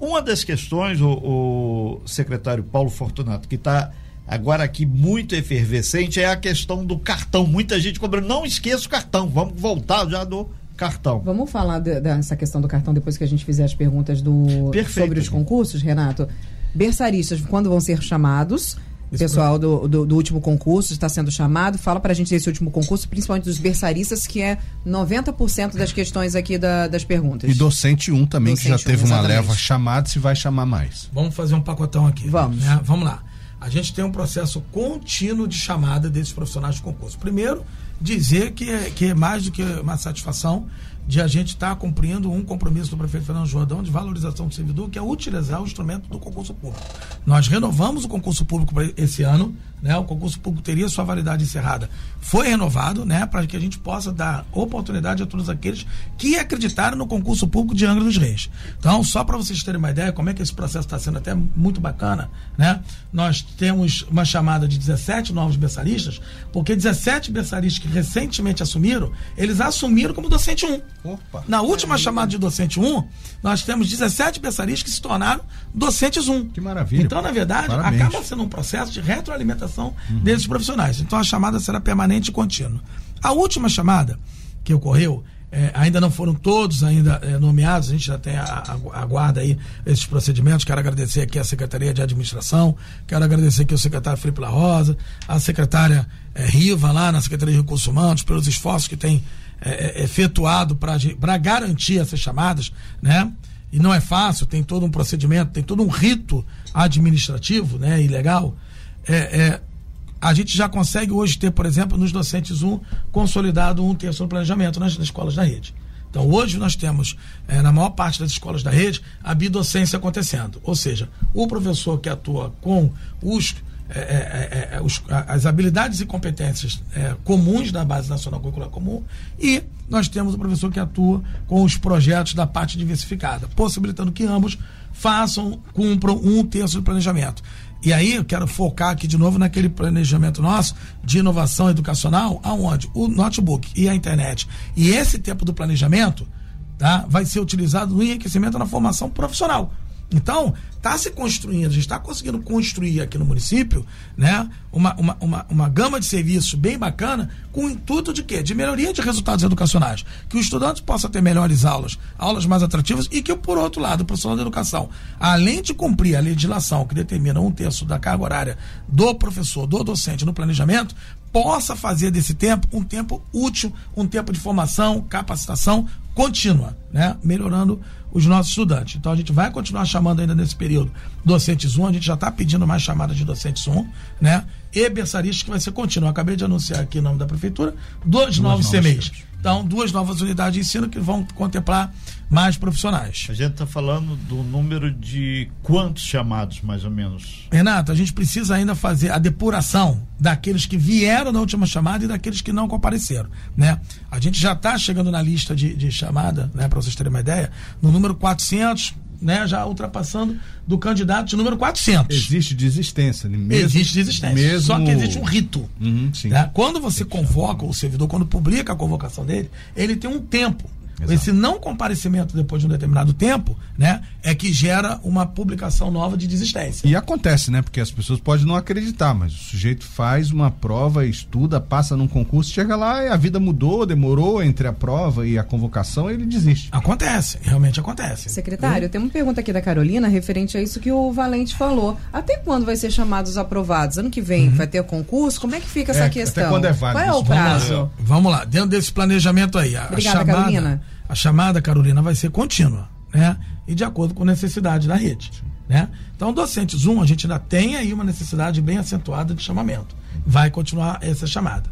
Uma das questões, o, o secretário Paulo Fortunato, que está agora aqui muito efervescente, é a questão do cartão. Muita gente cobrando, não esqueça o cartão, vamos voltar já do cartão. Vamos falar de- dessa questão do cartão depois que a gente fizer as perguntas do, Perfeito. sobre os concursos, Renato. Berçaristas, quando vão ser chamados? O pessoal do, do, do último concurso está sendo chamado. Fala pra gente desse último concurso, principalmente dos berçaristas, que é 90% das questões aqui da- das perguntas. E docente 1 também, que já Docente um, teve uma exatamente. leva chamada, se vai chamar mais. Vamos fazer um pacotão aqui. Vamos. né? Vamos lá. A gente tem um processo contínuo de chamada desses profissionais de concurso. Primeiro, dizer que é, que é mais do que uma satisfação de a gente estar cumprindo um compromisso do prefeito Fernando Jordão de valorização do servidor, que é utilizar o instrumento do concurso público. Nós renovamos o concurso público para esse ano, né? O concurso público teria sua validade encerrada. Foi renovado, né, para que a gente possa dar oportunidade a todos aqueles que acreditaram no concurso público de Angra dos Reis. Então, só para vocês terem uma ideia como é que esse processo está sendo até muito bacana, né? Nós temos uma chamada de 17 novos berçaristas, porque 17 berçaristas que recentemente assumiram, eles assumiram como docente 1. Opa. Na última chamada de docente 1, nós temos 17 berçaristas que se tornaram docentes 1. Que maravilha. Então, na verdade, Parabéns. acaba sendo um processo de retroalimentação uhum. desses profissionais. Então, a chamada será permanente e contínua. A última chamada que ocorreu é, ainda não foram todos ainda é, nomeados, a gente já tem a, a, aguarda aí esses procedimentos. Quero agradecer aqui a Secretaria de Administração, quero agradecer aqui o secretário Felipe La Rosa, a secretária é, Riva lá na Secretaria de Recursos Humanos, pelos esforços que tem é, é, efetuado para garantir essas chamadas, né? E não é fácil, tem todo um procedimento, tem todo um rito administrativo, né, e legal. É, é, a gente já consegue hoje ter, por exemplo, nos docentes um consolidado um terço do planejamento nas, nas escolas da rede. Então, hoje nós temos, é, na maior parte das escolas da rede, a bidocência acontecendo. Ou seja, o professor que atua com os, é, é, os as habilidades e competências comuns da Base Nacional Curricular Comum e nós temos o professor que atua com os projetos da parte diversificada, possibilitando que ambos façam, cumpram um terço do planejamento. E aí eu quero focar aqui de novo naquele planejamento nosso de inovação educacional, aonde? O notebook e a internet. E esse tempo do planejamento tá, vai ser utilizado no enriquecimento na formação profissional. Então, está se construindo, a gente está conseguindo construir aqui no município né, uma, uma, uma, uma, gama de serviços bem bacana, com o intuito de quê? De melhoria de resultados educacionais. Que o estudante possa ter melhores aulas, aulas mais atrativas, e que, por outro lado, o profissional da educação, além de cumprir a legislação que determina um terço da carga horária do professor, do docente no planejamento, possa fazer desse tempo um tempo útil, um tempo de formação, capacitação contínua, né? Melhorando os nossos estudantes. Então a gente vai continuar chamando ainda nesse período docentes 1, a gente já está pedindo mais chamadas de docentes 1, né? E berçaristas que vai ser contínuo. Eu acabei de anunciar aqui em nome da prefeitura dois, dois novos CMEs. Então, duas novas unidades de ensino que vão contemplar mais profissionais. A gente está falando do número de quantos chamados, mais ou menos? Renato, a gente precisa ainda fazer a depuração daqueles que vieram na última chamada e daqueles que não compareceram. Né? A gente já está chegando na lista de, de chamada, né, para vocês terem uma ideia, no número 400, né, já ultrapassando do candidato de número 400. Existe desistência. Né? Mesmo, existe desistência. Mesmo... Só que existe um rito. Uhum, né? Quando você convoca o servidor, quando publica a convocação dele, ele tem um tempo Exato. Esse não comparecimento depois de um determinado tempo, né, é que gera uma publicação nova de desistência. E acontece, né? Porque as pessoas podem não acreditar, mas o sujeito faz uma prova, estuda, passa num concurso, chega lá e a vida mudou, demorou entre a prova e a convocação, e ele desiste. Acontece, realmente acontece. Secretário, tem uma pergunta aqui da Carolina referente a isso que o Valente falou. Até quando vai ser chamados aprovados? Ano que vem uhum. vai ter concurso? Como é que fica essa é, questão? Até quando é válido? Qual é o prazo? Vamos lá, vamos lá. dentro desse planejamento aí. A, Obrigada, chamada, Carolina a chamada, Carolina, vai ser contínua, né? E de acordo com a necessidade da rede, né? Então, docente Zoom, a gente ainda tem aí uma necessidade bem acentuada de chamamento. Vai continuar essa chamada.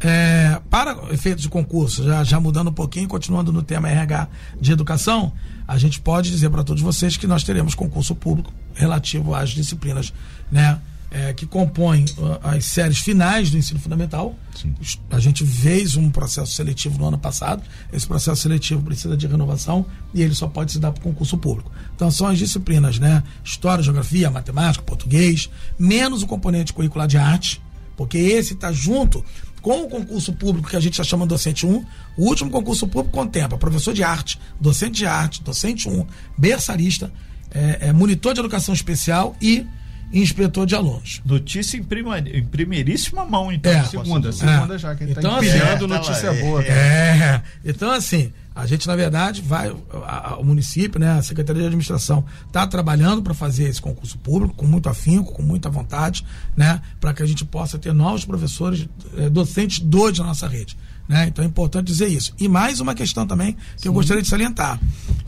É, para efeitos de concurso, já, já mudando um pouquinho, continuando no tema RH de educação, a gente pode dizer para todos vocês que nós teremos concurso público relativo às disciplinas, né? É, que compõem uh, as séries finais do ensino fundamental. Sim. A gente fez um processo seletivo no ano passado. Esse processo seletivo precisa de renovação e ele só pode se dar para concurso público. Então são as disciplinas, né? História, geografia, matemática, português, menos o componente curricular de arte, porque esse está junto com o concurso público que a gente já chama docente 1. O último concurso público contempla professor de arte, docente de arte, docente 1, berçarista, é, é, monitor de educação especial e inspetor de alunos. Notícia em, prima, em primeiríssima mão, então. É, segunda, segunda é. já, que então, tá assim, é, notícia tá boa. É. Então, assim, a gente, na verdade, vai, a, a, o município, né, a Secretaria de Administração, está trabalhando para fazer esse concurso público com muito afinco, com muita vontade, né, para que a gente possa ter novos professores, é, docentes dois na nossa rede. Né? Então é importante dizer isso. E mais uma questão também que Sim. eu gostaria de salientar.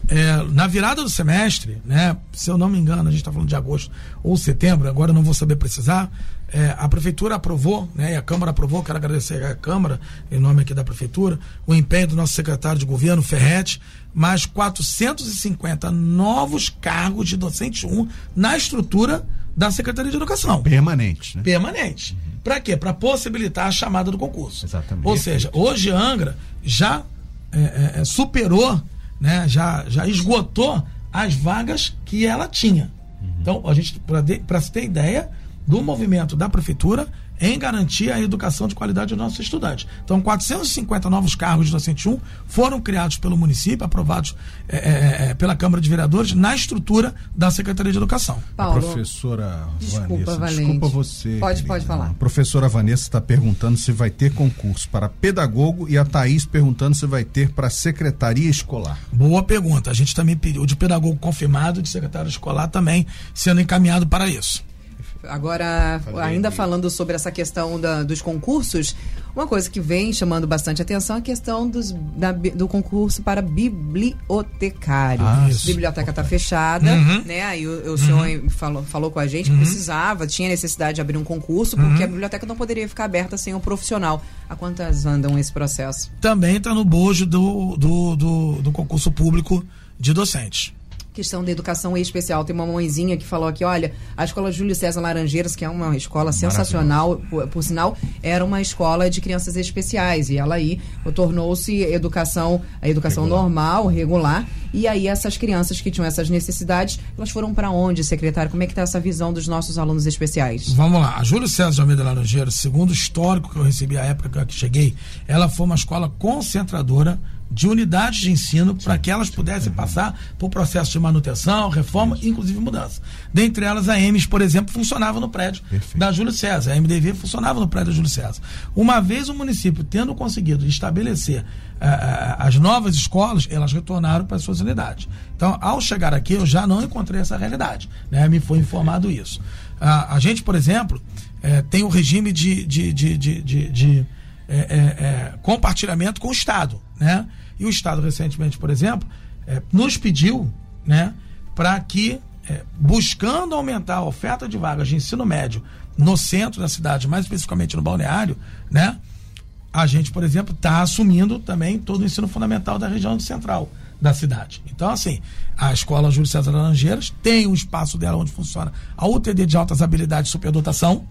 É, na virada do semestre, né, se eu não me engano, a gente está falando de agosto ou setembro, agora eu não vou saber precisar, é, a prefeitura aprovou, né, e a Câmara aprovou, quero agradecer à Câmara, em nome aqui da prefeitura, o empenho do nosso secretário de governo, Ferrete, mais 450 novos cargos de docente 1 na estrutura da Secretaria de Educação. Permanente. Né? Permanente. Uhum. Para quê? Para possibilitar a chamada do concurso. Exatamente. Ou seja, hoje a Angra já é, é, é, superou, né, já, já esgotou as vagas que ela tinha. Uhum. Então, a gente, para se ter ideia do movimento da prefeitura, em garantir a educação de qualidade dos nossos estudantes. Então, 450 novos cargos de docente 1 foram criados pelo município, aprovados é, é, pela Câmara de Vereadores, na estrutura da Secretaria de Educação. Paulo, professora desculpa, Vanessa, Valente. desculpa você. Pode, pode falar. A professora Vanessa está perguntando se vai ter concurso para pedagogo e a Thaís perguntando se vai ter para secretaria escolar. Boa pergunta. A gente também pediu de pedagogo confirmado, de secretário escolar também sendo encaminhado para isso. Agora, ainda falando sobre essa questão da, dos concursos, uma coisa que vem chamando bastante atenção é a questão dos, da, do concurso para bibliotecário. Ah, a biblioteca está fechada, uhum. né? Aí o, o uhum. senhor falou, falou com a gente que uhum. precisava, tinha necessidade de abrir um concurso, porque uhum. a biblioteca não poderia ficar aberta sem um profissional. Há quantas andam esse processo? Também está no bojo do, do, do, do concurso público de docentes questão da educação especial. Tem uma mãezinha que falou aqui, olha, a escola Júlio César Laranjeiras, que é uma escola sensacional, por, por, sinal, era uma escola de crianças especiais. E ela aí tornou-se educação, a educação regular. normal, regular. E aí essas crianças que tinham essas necessidades, elas foram para onde, secretário? Como é que está essa visão dos nossos alunos especiais? Vamos lá. A Júlio César de Almeida Laranjeiras, segundo o histórico que eu recebi à época que cheguei, ela foi uma escola concentradora de unidades de ensino para que elas pudessem passar por processo de manutenção, reforma, Isso. inclusive mudança. Dentre elas, a EMES, por exemplo, funcionava no prédio Perfeito. da Júlio César. A MDV funcionava no prédio da Júlio César. Uma vez o município tendo conseguido estabelecer uh, as novas escolas, elas retornaram para as suas unidades. Então, ao chegar aqui, eu já não encontrei essa realidade. Né? Me foi informado isso. Uh, a gente, por exemplo, uh, tem o regime de, de, de, de é, é, é, compartilhamento com o Estado, né? E o Estado recentemente, por exemplo, é, nos pediu, né, para que buscando aumentar a oferta de vagas de ensino médio no centro da cidade, mais especificamente no balneário, né? A gente, por exemplo, está assumindo também todo o ensino fundamental da região central da cidade. Então, assim, a escola Júlio César Laranjeiras tem um espaço dela onde funciona a UTD de altas habilidades e superdotação,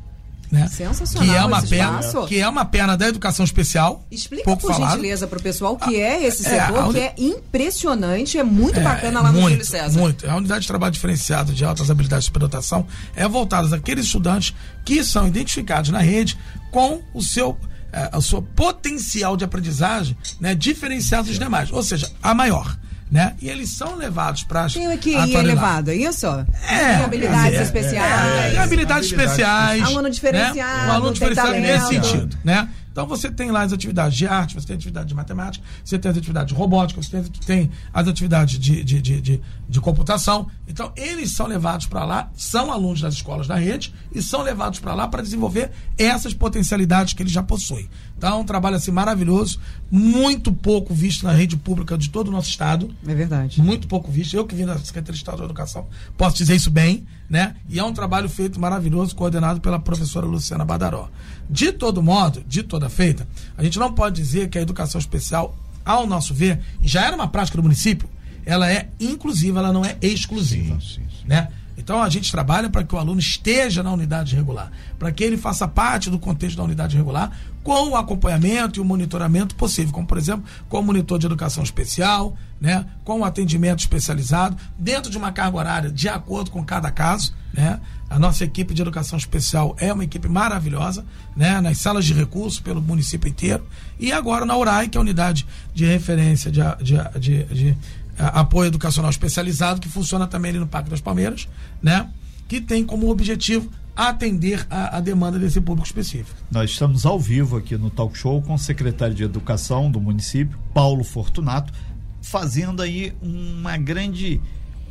né? Sensacional. Que é uma perna, que é uma perna da educação especial. Explica pouco por falado. gentileza para o pessoal o que é esse é, setor, que é impressionante, é muito é, bacana lá no muito, Júlio César. Muito. A unidade de trabalho diferenciado de altas habilidades de superdotação é voltada àqueles estudantes que são identificados na rede com o seu é, a sua potencial de aprendizagem né, diferenciado dos demais, ou seja, a maior né? E eles são levados para Tem o QI elevado, é isso? É. Tem habilidades é, especiais. É, é, habilidades especiais. Aluno diferenciado. Né? Um aluno diferenciado nesse sentido, né? Então você tem lá as atividades de arte, você tem atividade de matemática, você tem as atividades de robótica, você tem, tem as atividades de, de, de, de, de computação. Então eles são levados para lá, são alunos das escolas da rede e são levados para lá para desenvolver essas potencialidades que eles já possuem. Então é um trabalho assim maravilhoso, muito pouco visto na rede pública de todo o nosso estado. É verdade. Muito pouco visto. Eu que vim da Secretaria de Estado de Educação, posso dizer isso bem, né? E é um trabalho feito maravilhoso, coordenado pela professora Luciana Badaró. De todo modo, de toda feita, a gente não pode dizer que a educação especial, ao nosso ver, já era uma prática do município, ela é inclusiva, ela não é exclusiva. Sim, sim, sim. Né? Então a gente trabalha para que o aluno esteja na unidade regular, para que ele faça parte do contexto da unidade regular, com o acompanhamento e o monitoramento possível, como por exemplo, com o monitor de educação especial, né, com o atendimento especializado, dentro de uma carga horária de acordo com cada caso, né? A nossa equipe de educação especial é uma equipe maravilhosa, né? Nas salas de recursos pelo município inteiro e agora na URAI, que é a unidade de referência de, de, de, de apoio educacional especializado, que funciona também ali no Parque das Palmeiras, né? Que tem como objetivo atender a, a, demanda desse público específico. Nós estamos ao vivo aqui no Talk Show com o secretário de Educação do município, Paulo Fortunato, fazendo aí uma grande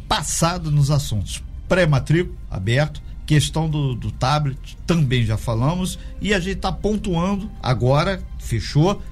passada nos assuntos. Pré-matrícula, aberto, questão do, do tablet, também já falamos, e a gente está pontuando agora, fechou,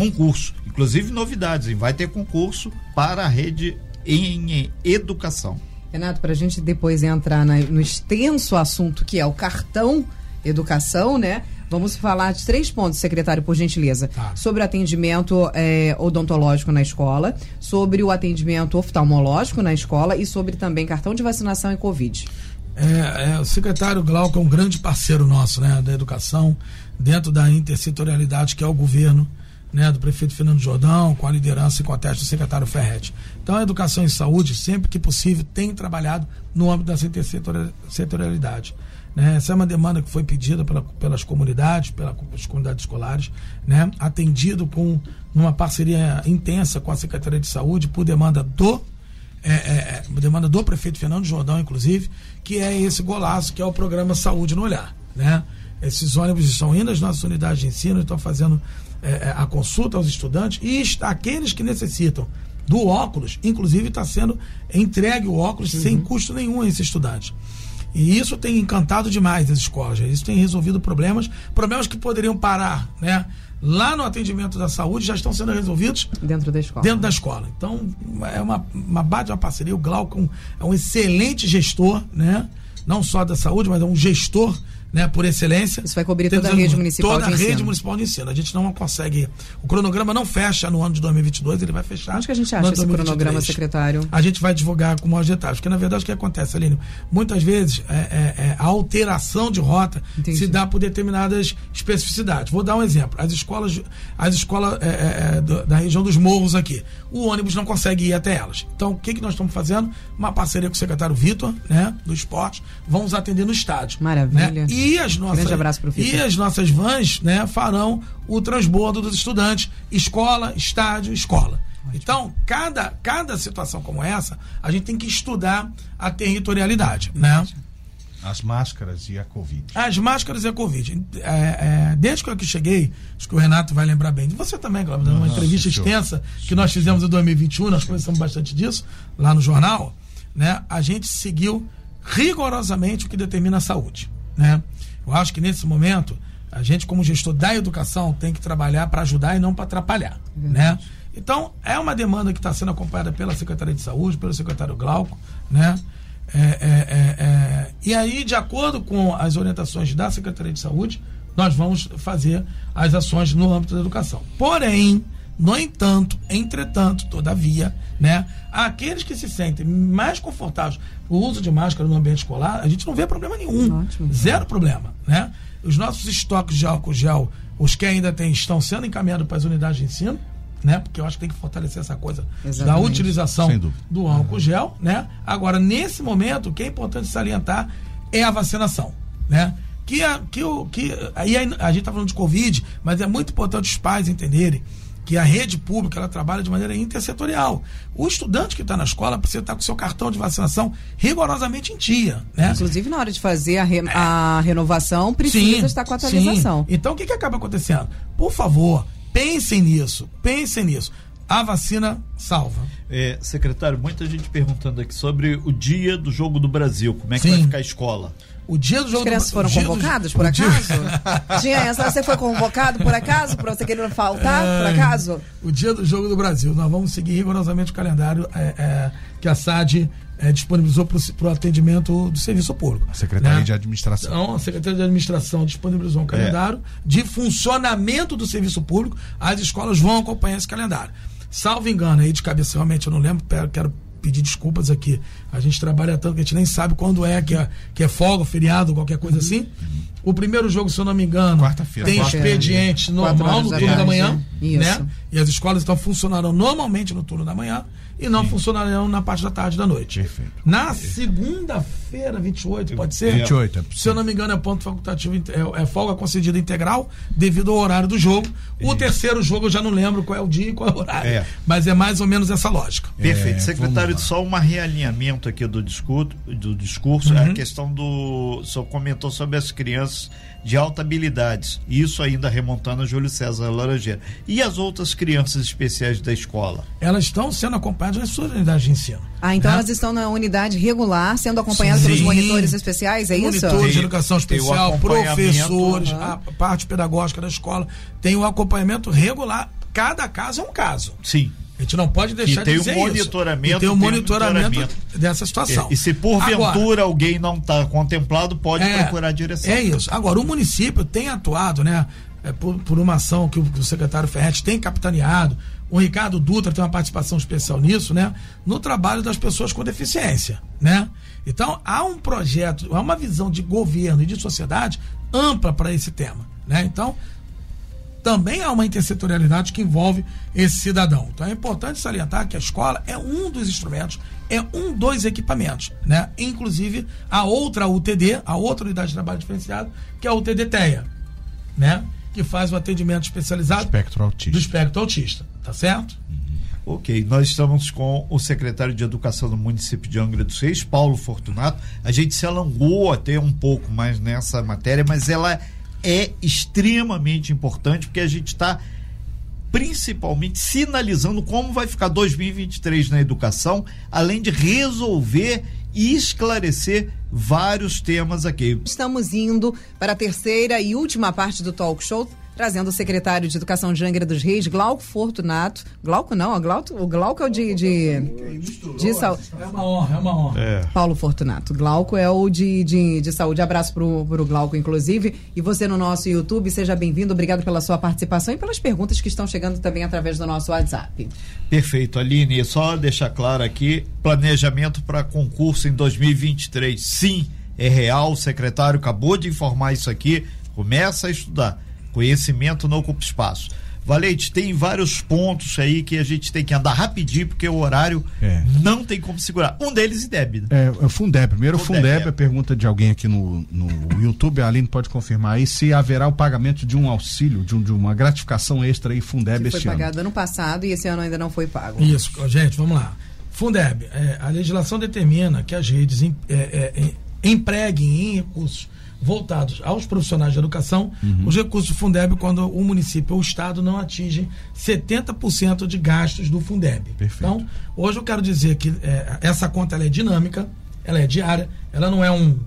concurso. Inclusive novidades, hein? vai ter concurso para a rede em educação. Renato, para a gente depois entrar na, no extenso assunto que é o cartão educação, né? Vamos falar de três pontos, secretário, por gentileza. Tá. Sobre o atendimento é, odontológico na escola, sobre o atendimento oftalmológico na escola e sobre também cartão de vacinação e Covid. É, é, o secretário Glauco é um grande parceiro nosso, né, da educação, dentro da intersetorialidade que é o governo né, do prefeito Fernando Jordão, com a liderança e com a teste do secretário Ferretti. Então, a educação e saúde, sempre que possível, tem trabalhado no âmbito dessa intersetorialidade. Né? Essa é uma demanda que foi pedida pela, pelas comunidades, pelas comunidades escolares, né? atendido com uma parceria intensa com a Secretaria de Saúde por demanda do é, é, é demanda do prefeito Fernando Jordão, inclusive, que é esse golaço, que é o programa Saúde no Olhar. Né? Esses ônibus estão indo às nossas unidades de ensino, estão fazendo é, é a consulta aos estudantes e aqueles que necessitam do óculos, inclusive está sendo entregue o óculos uhum. sem custo nenhum a esses estudantes. E isso tem encantado demais as escolas. Isso tem resolvido problemas, problemas que poderiam parar, né? Lá no atendimento da saúde já estão sendo resolvidos dentro da escola. Dentro da escola. Então, é uma, uma bate uma parceria. O Glauco é um excelente gestor, né? Não só da saúde, mas é um gestor né, por excelência. Isso vai cobrir toda a rede municipal toda de ensino. Toda a rede municipal de ensino. A gente não consegue. O cronograma não fecha no ano de 2022, ele vai fechar. Onde que a gente acha esse cronograma, secretário? A gente vai divulgar com maiores detalhes. Porque, na verdade, o que acontece, Aline? Muitas vezes é, é, é a alteração de rota Entendi. se dá por determinadas especificidades. Vou dar um exemplo. As escolas, as escolas é, é, é da região dos morros aqui, o ônibus não consegue ir até elas. Então, o que, que nós estamos fazendo? Uma parceria com o secretário Vitor, né, do esporte, vamos atender no estádio. Maravilha. Né? E as nossas Grande abraço pro E as nossas vans, né, farão o transbordo dos estudantes, escola, estádio, escola. Então, cada, cada situação como essa, a gente tem que estudar a territorialidade, né? As máscaras e a Covid. As máscaras e a Covid. É, é, desde que eu aqui cheguei, acho que o Renato vai lembrar bem. Você também, Cláudio, uma entrevista extensa que nós fizemos em 2021, nós conversamos bastante disso lá no jornal, né? A gente seguiu rigorosamente o que determina a saúde, né? Eu acho que nesse momento a gente como gestor da educação tem que trabalhar para ajudar e não para atrapalhar, né? Então é uma demanda que está sendo acompanhada pela Secretaria de Saúde, pelo secretário Glauco, né? É, é, é, é, e aí, de acordo com as orientações da Secretaria de Saúde, nós vamos fazer as ações no âmbito da educação. Porém, no entanto, entretanto, todavia, né, aqueles que se sentem mais confortáveis o uso de máscara no ambiente escolar, a gente não vê problema nenhum. Ótimo. Zero problema, né? Os nossos estoques de álcool gel, os que ainda tem, estão sendo encaminhados para as unidades de ensino, né? Porque eu acho que tem que fortalecer essa coisa Exatamente. da utilização do álcool gel, né? Agora, nesse momento, o que é importante salientar é a vacinação, né? Que, a, que, o, que aí a gente está falando de Covid, mas é muito importante os pais entenderem que a rede pública ela trabalha de maneira intersetorial. O estudante que está na escola precisa estar com seu cartão de vacinação rigorosamente em dia. Né? Inclusive, na hora de fazer a, re, a renovação, precisa sim, estar com a atualização. Sim. Então, o que, que acaba acontecendo? Por favor, pensem nisso, pensem nisso. A vacina salva. É, secretário, muita gente perguntando aqui sobre o dia do Jogo do Brasil. Como é que Sim. vai ficar a escola? O dia do jogo As crianças do, foram convocadas, do, por acaso? Tinha essa, você foi convocado por acaso? Para você querer faltar, é, por acaso? O dia do jogo do Brasil. Nós vamos seguir rigorosamente o calendário é, é, que a SAD é, disponibilizou para o atendimento do serviço público. A Secretaria né? de Administração. Então, a Secretaria de Administração disponibilizou um calendário é. de funcionamento do serviço público. As escolas vão acompanhar esse calendário. Salvo engano, aí de cabeça realmente eu não lembro, quero pedir desculpas aqui. A gente trabalha tanto que a gente nem sabe quando é que é, que é folga, feriado, qualquer coisa uhum. assim. O primeiro jogo, se eu não me engano, tem expediente normal no turno da manhã, né? E as escolas então funcionarão normalmente no turno da manhã e não Sim. funcionarão na parte da tarde da noite. Perfeito. Na segunda-feira, 28, pode ser? 28, é Se eu não me engano, é ponto facultativo, é, é folga concedida integral devido ao horário do jogo. O terceiro jogo eu já não lembro qual é o dia e qual é o horário. É. Mas é mais ou menos essa lógica. Perfeito. É, Secretário, só um realinhamento aqui do discurso, do discurso uhum. a questão do. O senhor comentou sobre as crianças de alta habilidade. Isso ainda remontando a Júlio César Laranjeira. E as outras crianças especiais da escola? Elas estão sendo acompanhadas nas suas unidades de ensino. Ah, então né? elas estão na unidade regular, sendo acompanhadas Sim. pelos monitores especiais, é isso? Monitores de educação especial, professores, uhum. a parte pedagógica da escola. Tem o acompanhamento regular. Cada caso é um caso. Sim. A gente não pode deixar de dizer um monitoramento, isso. tem um monitoramento, monitoramento dessa situação. E, e se porventura Agora, alguém não está contemplado, pode é, procurar a direção. É isso. Agora, o município tem atuado, né? É, por, por, uma ação que o, que o secretário Ferretti tem capitaneado, o Ricardo Dutra tem uma participação especial nisso, né? No trabalho das pessoas com deficiência, né? Então, há um projeto, há uma visão de governo e de sociedade ampla para esse tema, né? Então, também há uma intersetorialidade que envolve esse cidadão. Então é importante salientar que a escola é um dos instrumentos, é um dos equipamentos, né? Inclusive a outra UTD, a outra unidade de trabalho diferenciado, que é a UTD-TEA, né? Que faz o atendimento especializado Espectro autista. do espectro autista, tá certo? Ok, nós estamos com o secretário de Educação do município de Angra dos Reis, Paulo Fortunato. A gente se alongou até um pouco mais nessa matéria, mas ela é extremamente importante porque a gente está principalmente sinalizando como vai ficar 2023 na educação, além de resolver e esclarecer vários temas aqui. Estamos indo para a terceira e última parte do talk show, trazendo o secretário de Educação de Angra dos Reis, Glauco Fortunato. Glauco não, o Glauco, o Glauco é o de, de, de saúde. É uma honra, é uma honra. É. Paulo Fortunato. Glauco é o de, de, de saúde. Abraço pro, pro Glauco, inclusive. E você no nosso YouTube, seja bem-vindo. Obrigado pela sua participação e pelas perguntas que estão chegando também através do nosso WhatsApp. Perfeito, Aline. Só deixar claro aqui: planejamento para concurso em 2023. Sim, é real. O secretário acabou de informar isso aqui. Começa a estudar. Conhecimento não ocupa espaço. Valente, tem vários pontos aí que a gente tem que andar rapidinho, porque o horário É. não tem como segurar. Um deles, IDEB. né? É, é o Fundeb. Primeiro, o Fundeb, Fundeb, é. a pergunta de alguém aqui no, no YouTube, a Aline pode confirmar aí, se haverá o pagamento de um auxílio, de, um- de uma gratificação extra aí, Fundeb Que foi este ano. pagado ano passado e esse ano ainda não foi pago. Isso, gente, vamos lá. Fundeb, é, a legislação determina que as redes em- é, é, é, empreguem em recursos voltados aos profissionais de educação os recursos do Fundeb quando o município ou o estado não atingem 70% de gastos do Fundeb. Perfeito. Então, hoje eu quero dizer que é, essa conta ela é dinâmica, ela é diária, ela não é um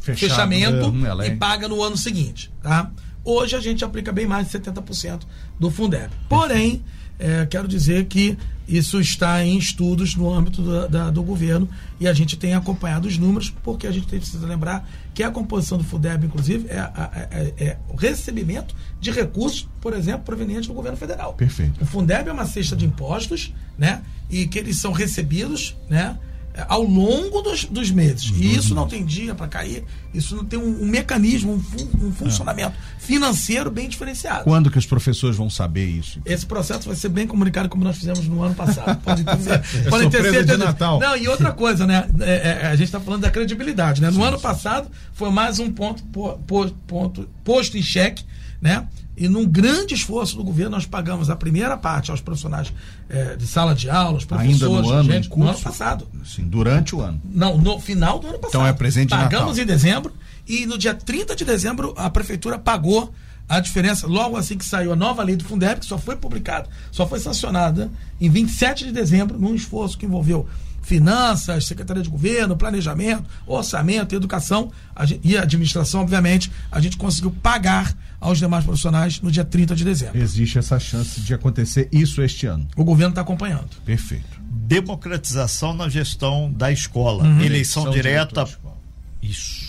Fechado, fechamento né? E é- paga no ano seguinte, tá? Hoje a gente aplica bem mais de 70% do Fundeb. Porém, é, quero dizer que isso está em estudos no âmbito da- da- do governo e a gente tem acompanhado os números, porque a gente tem- precisa lembrar que a composição do Fundeb, inclusive, é, é- é o recebimento de recursos, por exemplo, provenientes do governo federal. Perfeito. O Fundeb é uma cesta de impostos, né? E que eles são recebidos, né? É, Ao longo dos, dos meses. E isso não tem dia para cair, isso não tem um, um mecanismo, um, fun- um funcionamento financeiro bem diferenciado. Quando que os professores vão saber isso? Esse processo vai ser bem comunicado como nós fizemos no ano passado. Podem ter, podem ter surpresa de certeza. Natal. Não, e outra coisa, né? É, é, a gente está falando da credibilidade, né? No ano passado foi mais um ponto, po- po- ponto posto em xeque, né? E num grande esforço do governo, nós pagamos a primeira parte aos profissionais eh, de sala de aula, os professores, Ainda no ano, gente, curso? no ano passado. Sim, durante o ano. Não, no final do ano passado. Então é presente Pagamos Natal. em dezembro e no dia 30 de dezembro a prefeitura pagou a diferença, logo assim que saiu a nova lei do Fundeb, que só foi publicada, só foi sancionada em 27 de dezembro, num esforço que envolveu finanças, secretaria de governo, planejamento, orçamento, educação a gen- e administração, obviamente, a gente conseguiu pagar aos demais profissionais no dia 30 de dezembro. Existe essa chance de acontecer isso este ano. O governo está acompanhando. Perfeito. Democratização na gestão da escola. Uhum. Eleição Eleição direta. escola. Isso.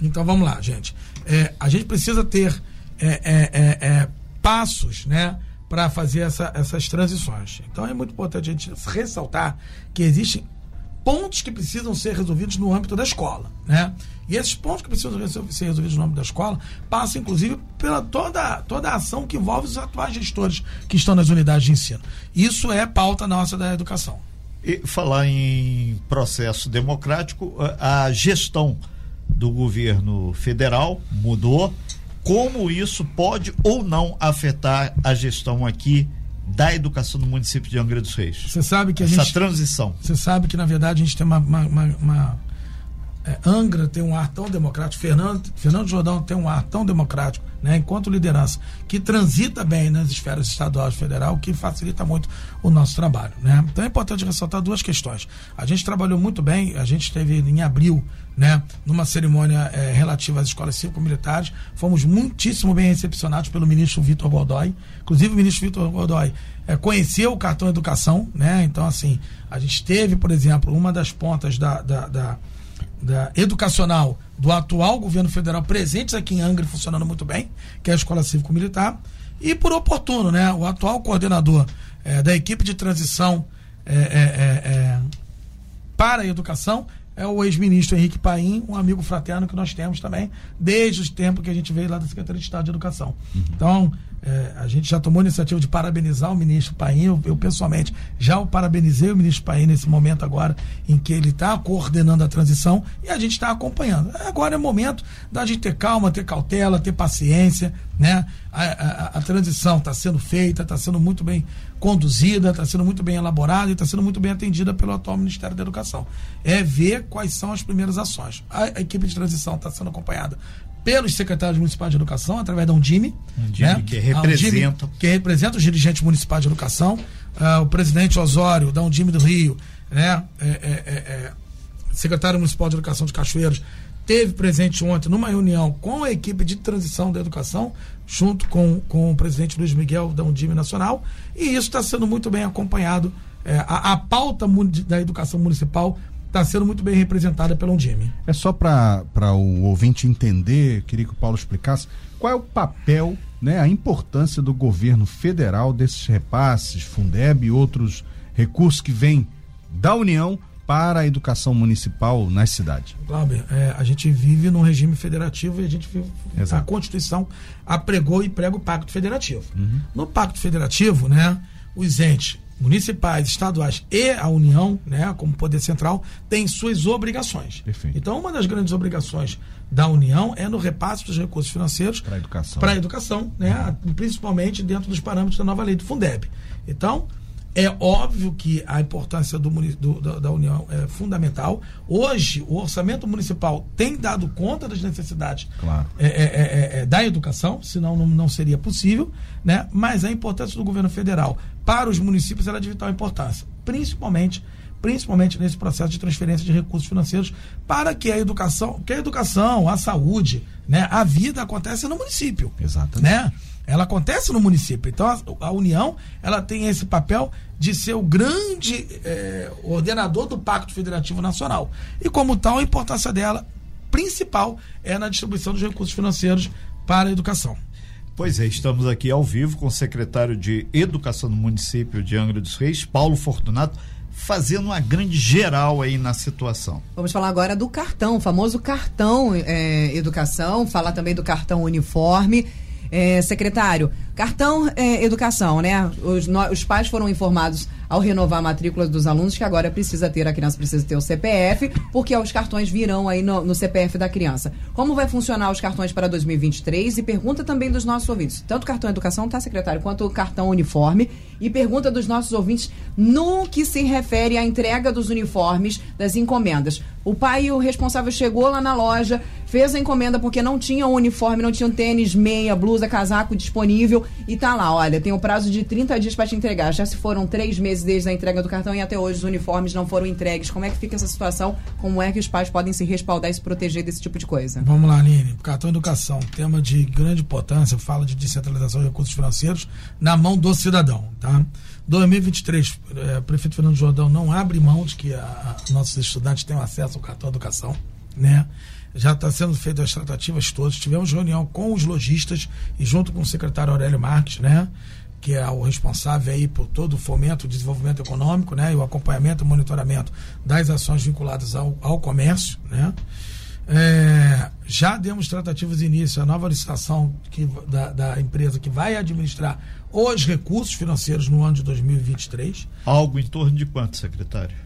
Então vamos lá, gente. É, a gente precisa ter é, é, é, é, passos, né, para fazer essa- essas transições. Então é muito importante a gente ressaltar que existem pontos que precisam ser resolvidos no âmbito da escola, né? E esses pontos que precisam ser resolvidos no âmbito da escola passam, inclusive, pela toda, toda a ação que envolve os atuais gestores que estão nas unidades de ensino. Isso é pauta nossa da educação. E falar em processo democrático, a gestão do governo federal mudou. Como isso pode ou não afetar a gestão aqui da educação do município de Angra dos Reis? Você sabe que a Essa gente transição. Você sabe que, na verdade, a gente tem uma. uma- uma- uma- é, Angra tem um ar tão democrático, Fernando, Fernando Jordão tem um ar tão democrático, né, enquanto liderança, que transita bem nas esferas estadual e federal, que facilita muito o nosso trabalho. Né? Então é importante ressaltar duas questões. A gente trabalhou muito bem, a gente esteve em abril, né, numa cerimônia é, relativa às escolas cívico-militares, fomos muitíssimo bem recepcionados pelo ministro Vitor Godoy. Inclusive, o ministro Vitor Godoy é, conheceu o cartão educação, né? Então, assim, a gente teve, por exemplo, uma das pontas da, da, da, da educacional do atual governo federal presentes aqui em Angra, funcionando muito bem, que é a Escola Cívico-Militar. E por oportuno, né? O atual coordenador é, da equipe de transição é, para a educação é o ex-ministro Henrique Paim, um amigo fraterno que nós temos também, desde os tempos que a gente veio lá da Secretaria de Estado de Educação. Então, É, a gente já tomou a iniciativa de parabenizar o ministro Paim. Eu, eu, pessoalmente já o parabenizei o ministro Paim nesse momento agora em que ele está coordenando a transição e a gente está acompanhando. Agora é momento da gente ter calma, ter cautela, ter paciência. Né? A, a, a transição está sendo feita, está sendo muito bem conduzida, está sendo muito bem elaborada e está sendo muito bem atendida pelo atual Ministério da Educação. É ver quais são as primeiras ações. A, a equipe de transição está sendo acompanhada pelos secretários municipais de educação, através da Undime. Undime né? que representa. que representa os dirigentes municipais de educação. Uh, o presidente Osório, da Undime do Rio, né? É, é, é, é, secretário municipal de educação de Cachoeiros, teve presente ontem numa reunião com a equipe de transição da educação, junto com, com o presidente Luiz Miguel da Undime Nacional, e isso está sendo muito bem acompanhado. É, a, a pauta da educação municipal está sendo muito bem representada pelo Undime. É só para o ouvinte entender, queria que o Paulo explicasse qual é o papel, né, a importância do governo federal desses repasses, Fundeb e outros recursos que vêm da União para a educação municipal nas cidades. Cláudio, é, a gente vive num regime federativo e a gente vive, a Constituição apregou e prega o Pacto Federativo. Uhum. No Pacto Federativo, né, os entes municipais, estaduais e a União, né, como poder central, têm suas obrigações. Perfeito. Então, uma das grandes obrigações da União é no repasse dos recursos financeiros para a educação, para a educação né, uhum. principalmente dentro dos parâmetros da nova lei do Fundeb. Então, é óbvio que a importância do, do, da, da, União é fundamental. Hoje, o orçamento municipal tem dado conta das necessidades claro. é, é, é, é da educação, senão não, não seria possível. Né? Mas a importância do governo federal para os municípios era de vital importância, principalmente principalmente nesse processo de transferência de recursos financeiros para que a educação, que a educação, a saúde, né, a vida acontece no município. Exatamente. Né? Ela acontece no município. Então a, a União ela tem esse papel de ser o grande é, ordenador do Pacto Federativo Nacional. E como tal, a importância dela principal é na distribuição dos recursos financeiros para a educação. Pois é, estamos aqui ao vivo com o secretário de Educação do município de Angra dos Reis, Paulo Fortunato, fazendo uma grande geral aí na situação. Vamos falar agora do cartão, o famoso cartão é, educação, falar também do cartão uniforme. É, secretário, cartão é, educação, né? Os, no, os pais foram informados ao renovar a matrícula dos alunos que agora precisa ter, a criança precisa ter o CPF, porque os cartões virão aí no, no CPF da criança. Como vai funcionar os cartões para 2023? E pergunta também dos nossos ouvintes, tanto cartão educação, tá, secretário, quanto o cartão uniforme. E pergunta dos nossos ouvintes no que se refere à entrega dos uniformes das encomendas. O pai, o responsável, chegou lá na loja, fez a encomenda porque não tinha uniforme, não tinha tênis, meia, blusa, casaco disponível e tá lá, olha, tem o um prazo de 30 dias para te entregar. Já se foram três meses desde a entrega do cartão e até hoje os uniformes não foram entregues. Como é que fica essa situação? Como é que os pais podem se respaldar e se proteger desse tipo de coisa? Vamos lá, Aline. Cartão Educação, tema de grande importância, fala de descentralização de recursos financeiros na mão do cidadão, tá? 2023, é, o prefeito Fernando Jordão não abre mão de que a, a, nossos estudantes tenham acesso ao cartão Educação, né? Já está sendo feitas as tratativas todas. Tivemos reunião com os lojistas e junto com o secretário Aurélio Marques, né? que é o responsável aí por todo o fomento, o desenvolvimento econômico, né, e o acompanhamento e monitoramento das ações vinculadas ao, ao comércio, né. É, já demos tratativas de início, a nova licitação que, da, da, empresa que vai administrar os recursos financeiros no ano de 2023. Algo em torno de quanto, secretário?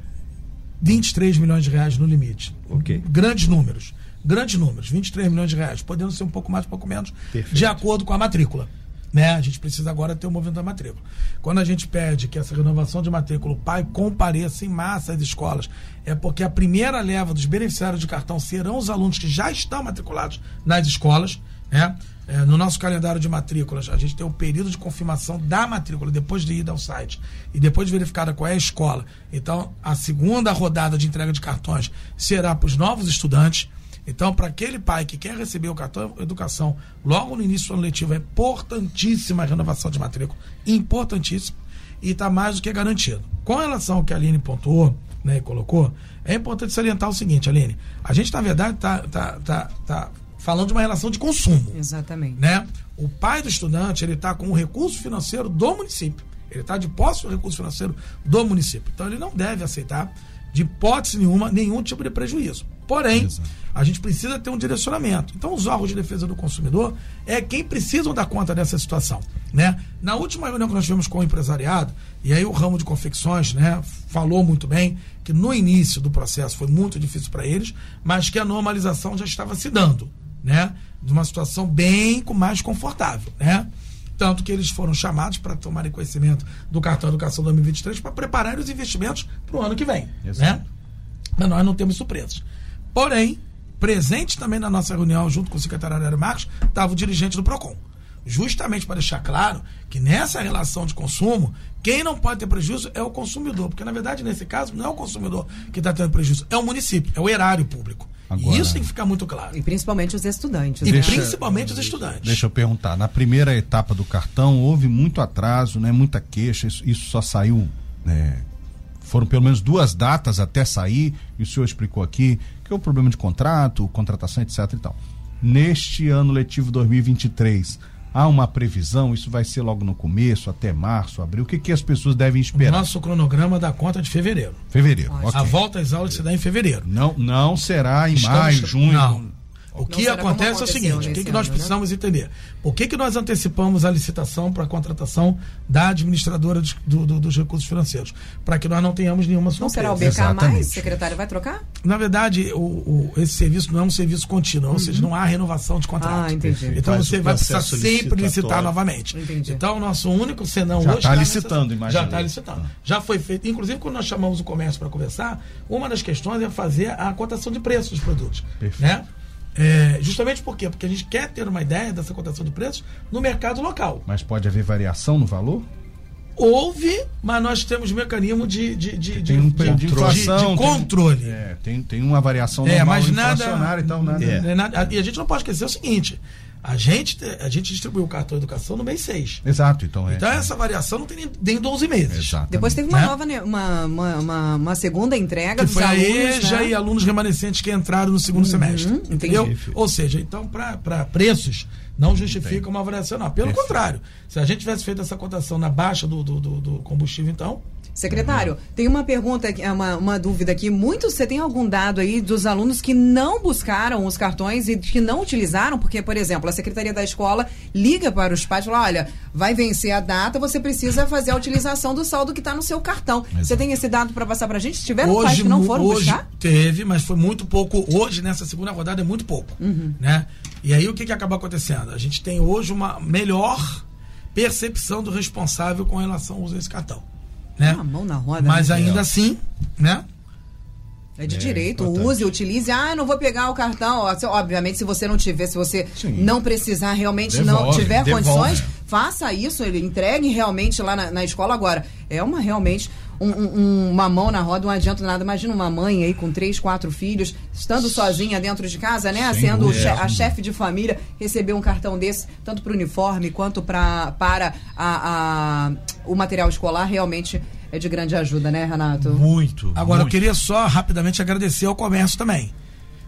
23 milhões de reais no limite. Ok. Grandes números. Grandes números, 23 milhões de reais, podendo ser um pouco mais, um pouco menos, Perfeito. de acordo com a matrícula. Né? A gente precisa agora ter o movimento da matrícula. Quando a gente pede que essa renovação de matrícula, o pai compareça em massa às escolas, é porque a primeira leva dos beneficiários de cartão serão os alunos que já estão matriculados nas escolas. Né? É, no nosso calendário de matrículas, a gente tem o período de confirmação da matrícula, depois de ir ao site e depois de verificada qual é a escola. Então, a segunda rodada de entrega de cartões será para os novos estudantes. Então, para aquele pai que quer receber o cartão educação logo no início do ano letivo, é importantíssima a renovação de matrícula. Importantíssimo. E está mais do que garantido. Com relação ao que a Aline pontuou né, e colocou, é importante salientar o seguinte, Aline. A gente, na verdade, está tá, tá, tá falando de uma relação de consumo. Exatamente. Né? O pai do estudante, ele está com o recurso financeiro do município. Ele está de posse do recurso financeiro do município. Então, ele não deve aceitar de hipótese nenhuma, nenhum tipo de prejuízo. Porém, a gente precisa ter um direcionamento. Então, os órgãos de defesa do consumidor é quem precisam dar conta dessa situação. Né? Na última reunião que nós tivemos com o empresariado, e aí o ramo de confecções né, falou muito bem que no início do processo foi muito difícil para eles, mas que a normalização já estava se dando, né? De uma situação bem mais confortável, né? Tanto que eles foram chamados para tomarem conhecimento do cartão Educação 2023 para preparar os investimentos para o ano que vem. Né? Mas nós não temos surpresas. Porém, presente também na nossa reunião, junto com o secretário Aéreo Marcos, estava o dirigente do PROCON. Justamente para deixar claro que nessa relação de consumo, quem não pode ter prejuízo é o consumidor. Porque, na verdade, nesse caso, não é o consumidor que está tendo prejuízo, é o município, é o erário público. Agora, Isso tem que ficar muito claro. E principalmente os estudantes. E né? principalmente os estudantes. Deixa eu perguntar. Na primeira etapa do cartão, houve muito atraso, né, muita queixa. Isso, isso só saiu. Né, foram pelo menos duas datas até sair, e o senhor explicou aqui que é o problema de contrato, contratação, etc. e tal. Neste ano letivo 2023, há uma previsão? Isso vai ser logo no começo, até março, abril? O que, que as pessoas devem esperar? O nosso cronograma dá conta de fevereiro. Fevereiro, okay. A volta às aulas se dá em fevereiro. Não, não será em Estamos, maio, junho. Não, o que acontece é o seguinte: o que, que nós ano, né? precisamos né? entender? Por que, que nós antecipamos a licitação para a contratação da administradora de, do, do, dos recursos financeiros? Para que nós não tenhamos nenhuma surpresa. Não será o BK Exatamente. mais? Secretário vai trocar? Na verdade, o, o, esse serviço não é um serviço contínuo, uhum. ou seja, não há renovação de contrato. Ah, entendi. Então você vai precisar sempre licitar novamente. Entendi. Então, o nosso único senão já está licitando, imagina. Já está licitando. Já foi feito. Inclusive, quando nós chamamos o comércio para conversar, uma das questões é fazer a cotação de preços dos produtos. Perfeito. Né? É, justamente por quê? Porque a gente quer ter uma ideia dessa cotação de preços no mercado local. Mas pode haver variação no valor? Houve, mas nós temos mecanismo de, de, de, de, um de, de, inflação, de, controle. Tem, é, tem, tem uma variação normal é, mas nada, e tal. Nada, é. nada, e a gente não pode esquecer o seguinte: a gente, a gente distribuiu o cartão de educação no mês 6. Exato, então é. Então essa variação não tem nem 12 meses. Exatamente. Depois teve uma né? nova, uma, uma, uma, uma, segunda entrega que foi alunos, a EJA né? e alunos remanescentes que entraram no segundo uhum, semestre. Entendeu? Entendi. Ou seja, então para preços não justifica uma variação, não. Pelo contrário, se a gente tivesse feito essa cotação na baixa do, do, do, do combustível, então Secretário, uhum. tem uma pergunta, uma, uma dúvida aqui. Muitos, você tem algum dado aí dos alunos que não buscaram os cartões e que não utilizaram? Porque, por exemplo, a Secretaria da Escola liga para os pais e fala: olha, vai vencer a data, você precisa fazer a utilização do saldo que está no seu cartão. Exato. Você tem esse dado para passar para a gente? Tiveram hoje, pais que não foram hoje buscar? Teve, mas foi muito pouco. Hoje, nessa segunda rodada, é muito pouco. Uhum. Né? E aí, o que, que acaba acontecendo? A gente tem hoje uma melhor percepção do responsável com relação ao uso desse cartão né? Uma mão na roda. Mas né? ainda assim, né? É de é, direito, importante. use, utilize. Ah, não vou pegar o cartão. Obviamente, se você não tiver, se você Sim. não precisar, realmente devolve, não tiver devolve. condições, faça isso, ele entregue realmente lá na, na escola. Agora, é uma realmente um, um, uma mão na roda, não adianta nada. Imagina uma mãe aí com três, quatro filhos, estando sozinha dentro de casa, né? Sem Sendo a chefe de família, receber um cartão desse, tanto para o uniforme quanto pra, para a, a, o material escolar, realmente é de grande ajuda, né, Renato? Muito. Agora, muito. eu queria só rapidamente agradecer ao comércio também.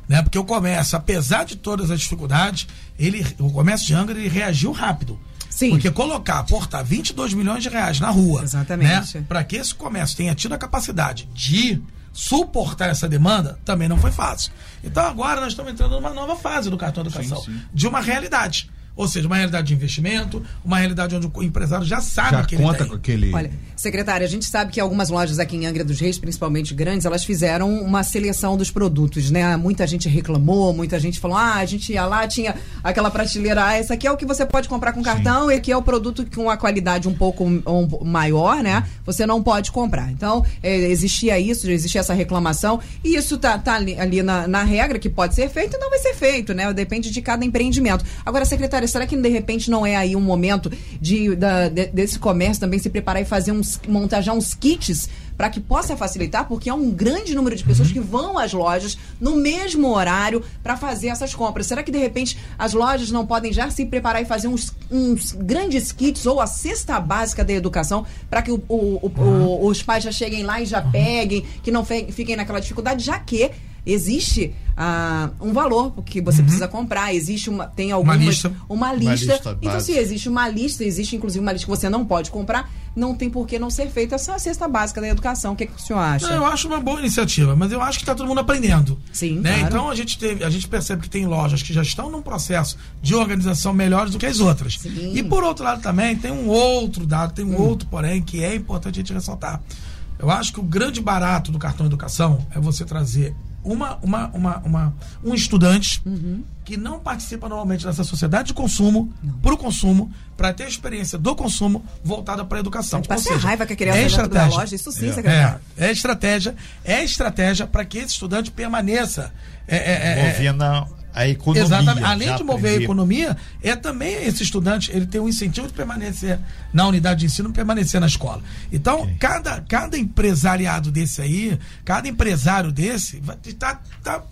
Né? Porque o comércio, apesar de todas as dificuldades, ele, o comércio de Angra ele reagiu rápido. Sim. Porque colocar, aportar 22 milhões de reais na rua, Exatamente. Né, para que esse comércio tenha tido a capacidade de suportar essa demanda, também não foi fácil. Então agora nós estamos entrando numa nova fase do cartão educação, sim, sim. de uma realidade. Ou seja, uma realidade de investimento, uma realidade onde o empresário já sabe já que conta ele com aquele. Olha, secretária, a gente sabe que algumas lojas aqui em Angra dos Reis, principalmente grandes, elas fizeram uma seleção dos produtos, né? Muita gente reclamou, muita gente falou: ah, a gente ia lá, tinha aquela prateleira, ah, esse aqui é o que você pode comprar com cartão, Sim. e aqui é o produto com a qualidade um pouco um, maior, né? Você não pode comprar. Então, é, existia isso, existia essa reclamação, e isso tá, tá ali, ali na, na, regra que pode ser feito e não vai ser feito, né? Depende de cada empreendimento. Agora, secretária, será que de repente não é aí um momento de, da, de, desse comércio também se preparar e fazer uns, montar já uns kits para que possa facilitar, porque é um grande número de pessoas que vão às lojas no mesmo horário para fazer essas compras. Será que de repente as lojas não podem já se preparar e fazer uns, uns grandes kits ou a cesta básica da educação para que o, o, o, os pais já cheguem lá e já uhum. peguem, que não fiquem naquela dificuldade, já que existe ah, um valor que você uhum. precisa comprar, existe uma tem algumas uma lista, uma lista. Uma lista então se existe uma lista, existe inclusive uma lista que você não pode comprar, não tem por que não ser feita essa cesta básica da educação. O que, que o senhor acha? Não, eu acho uma boa iniciativa, mas eu acho que está todo mundo aprendendo. Sim, né? claro. Então a gente, teve, a gente percebe que tem lojas que já estão num processo de organização melhores do que as outras. Sim. E por outro lado também tem um outro dado, tem um outro, porém, que é importante a gente ressaltar. Eu acho que o grande barato do cartão educação é você trazer uma, uma, uma, uma- um estudante que não participa normalmente dessa sociedade de consumo, para o consumo, para ter a experiência do consumo voltada para a educação. A Ou seja, raiva que a criança é estratégia. loja. Isso sim, secretário. É, é estratégia, é estratégia para que esse estudante permaneça. É, é, é, é, a economia. Exatamente. Além de mover a economia, é também esse estudante, ele tem um incentivo de permanecer na unidade de ensino, permanecer na escola. Então, cada, cada empresariado desse aí, cada empresário desse, vai tá, tá,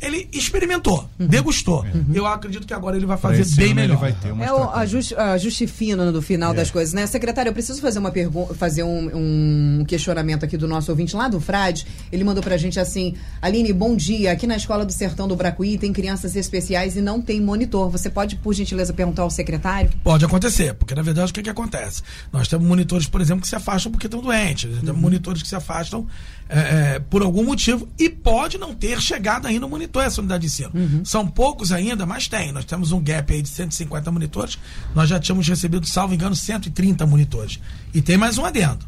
ele experimentou, degustou. Eu acredito que agora ele vai fazer esse bem melhor. vai ter uma É o ajuste, ajuste fino do final das coisas, né? Secretário, eu preciso fazer uma pergunta, fazer um, um questionamento aqui do nosso ouvinte lá do Frade. Ele mandou pra gente assim: Aline, bom dia. Aqui na escola do Sertão do Bracuí tem crianças especiais e não tem monitor. Você pode, por gentileza, perguntar ao secretário? Pode acontecer, porque na verdade o que, que acontece? Nós temos monitores, por exemplo, que se afastam porque estão doentes. Nós Temos monitores que se afastam é, é, por algum motivo e pode não ter chegado ainda o monitor a essa unidade de ensino. São poucos ainda, mas tem. Nós temos um gap aí de 150 monitores. Nós já tínhamos recebido, salvo engano, 130 monitores. E tem mais um adendo,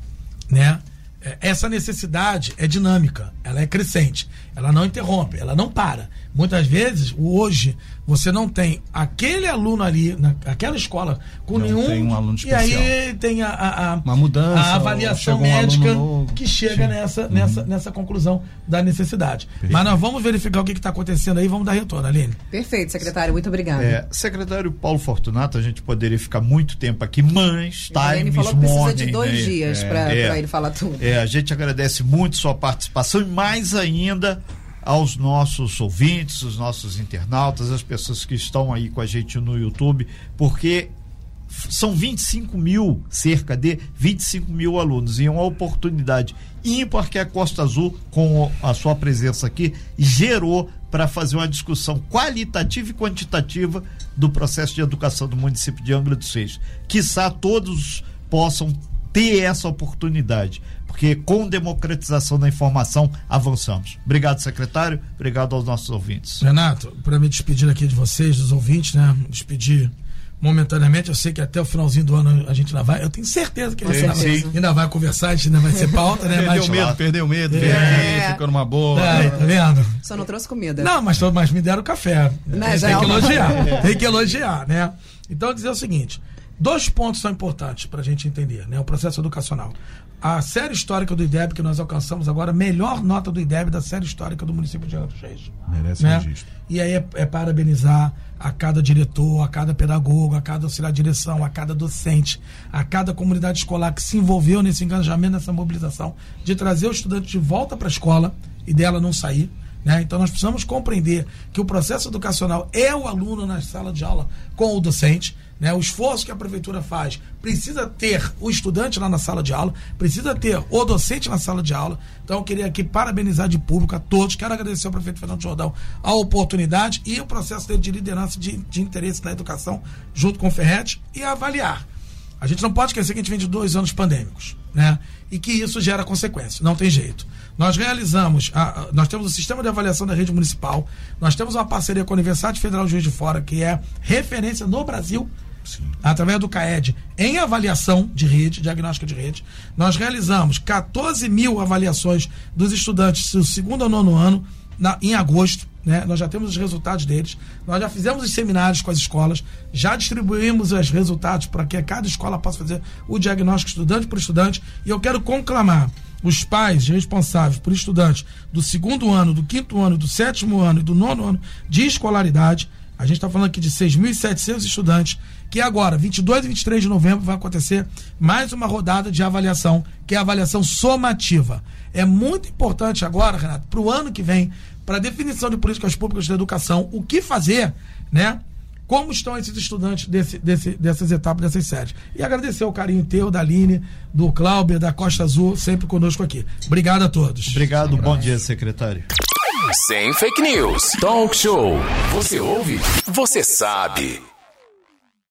né? É, Essa necessidade é dinâmica, ela é crescente, ela não interrompe, ela não para. Muitas vezes, hoje, você não tem aquele aluno ali, naquela escola, com Não nenhum. tem um aluno E aí especial. tem a, a- a- Uma mudança, a avaliação um médica que chega Sim. nessa, nessa, nessa conclusão da necessidade. Mas nós vamos verificar o que está acontecendo aí, vamos dar retorno, Aline. Perfeito, secretário. Muito obrigada. É, secretário Paulo Fortunato, a gente poderia ficar muito tempo aqui, mas Aline is falou que precisa morning, de dois né? dias É, pra, é. ele falar tudo. É, a gente agradece muito sua participação e mais ainda aos nossos ouvintes, os nossos internautas, as pessoas que estão aí com a gente no YouTube, porque são 25 mil, cerca de 25 mil alunos, e uma oportunidade ímpar que a Costa Azul, com a sua presença aqui, gerou para fazer uma discussão qualitativa e quantitativa do processo de educação do município de Angra dos Reis. Quiçá todos possam ter essa oportunidade, porque com democratização da informação avançamos. Obrigado, secretário. Obrigado aos nossos ouvintes. Renato, para me despedir aqui de vocês, dos ouvintes, né? Despedir momentaneamente. Eu sei que até o finalzinho do ano a gente ainda vai. Eu tenho certeza que a gente ainda, ainda vai conversar, a gente ainda vai ser pauta, né? Perdeu Mas, medo, perdeu medo, veio É. aqui, ficou numa boa. É, tá vendo? Só não trouxe comida. Não, mas, mas me deram café. Não, tem, tem é que uma- elogiar. Tem que elogiar, né? Então, dizer o seguinte: dois pontos são importantes para a gente entender, né? O processo educacional. A série histórica do IDEB, que nós alcançamos agora, a melhor nota do IDEB da série histórica do município de Angra dos Reis. Merece né? registro. E aí é, é parabenizar a cada diretor, a cada pedagogo, a cada auxiliar de direção, a cada docente, a cada comunidade escolar que se envolveu nesse engajamento, nessa mobilização, de trazer o estudante de volta para a escola e dela não sair. Né? Então nós precisamos compreender que o processo educacional é o aluno na sala de aula com o docente. Né? O esforço que a prefeitura faz precisa ter o estudante lá na sala de aula, precisa ter o docente na sala de aula. Então eu queria aqui parabenizar de público a todos. Quero agradecer ao prefeito Fernando Jordão a oportunidade e o processo dele de liderança de, de interesse na educação junto com o Ferret e avaliar. A gente não pode esquecer que a gente vem de dois anos pandêmicos, né? E que isso gera consequências, não tem jeito. Nós realizamos, a- a- nós temos o sistema de avaliação da rede municipal, nós temos uma parceria com a Universidade Federal de Juiz de Fora, que é referência no Brasil, através do CAED, em avaliação de rede, diagnóstica de rede. Nós realizamos 14 mil avaliações dos estudantes do segundo ao nono ano na- em agosto. Né? Nós já temos os resultados deles. Nós já fizemos os seminários com as escolas, já distribuímos os resultados para que cada escola possa fazer o diagnóstico estudante por estudante. E eu quero conclamar os pais responsáveis por estudantes do segundo ano, do quinto ano, do sétimo ano e do nono ano de escolaridade. A gente está falando aqui de 6.700 estudantes, que agora, 22 e 23 de novembro, vai acontecer mais uma rodada de avaliação, que é a avaliação somativa. É muito importante agora, Renato, para o ano que vem, para a definição de políticas públicas de educação, o que fazer, né? Como estão esses estudantes desse, desse, dessas etapas, dessas séries. E agradecer o carinho teu, da Aline, do Cláudio, da Costa Azul, sempre conosco aqui. Obrigado a todos. Obrigado, bom dia, secretário. Sem fake news. Talk show. Você ouve? Você sabe.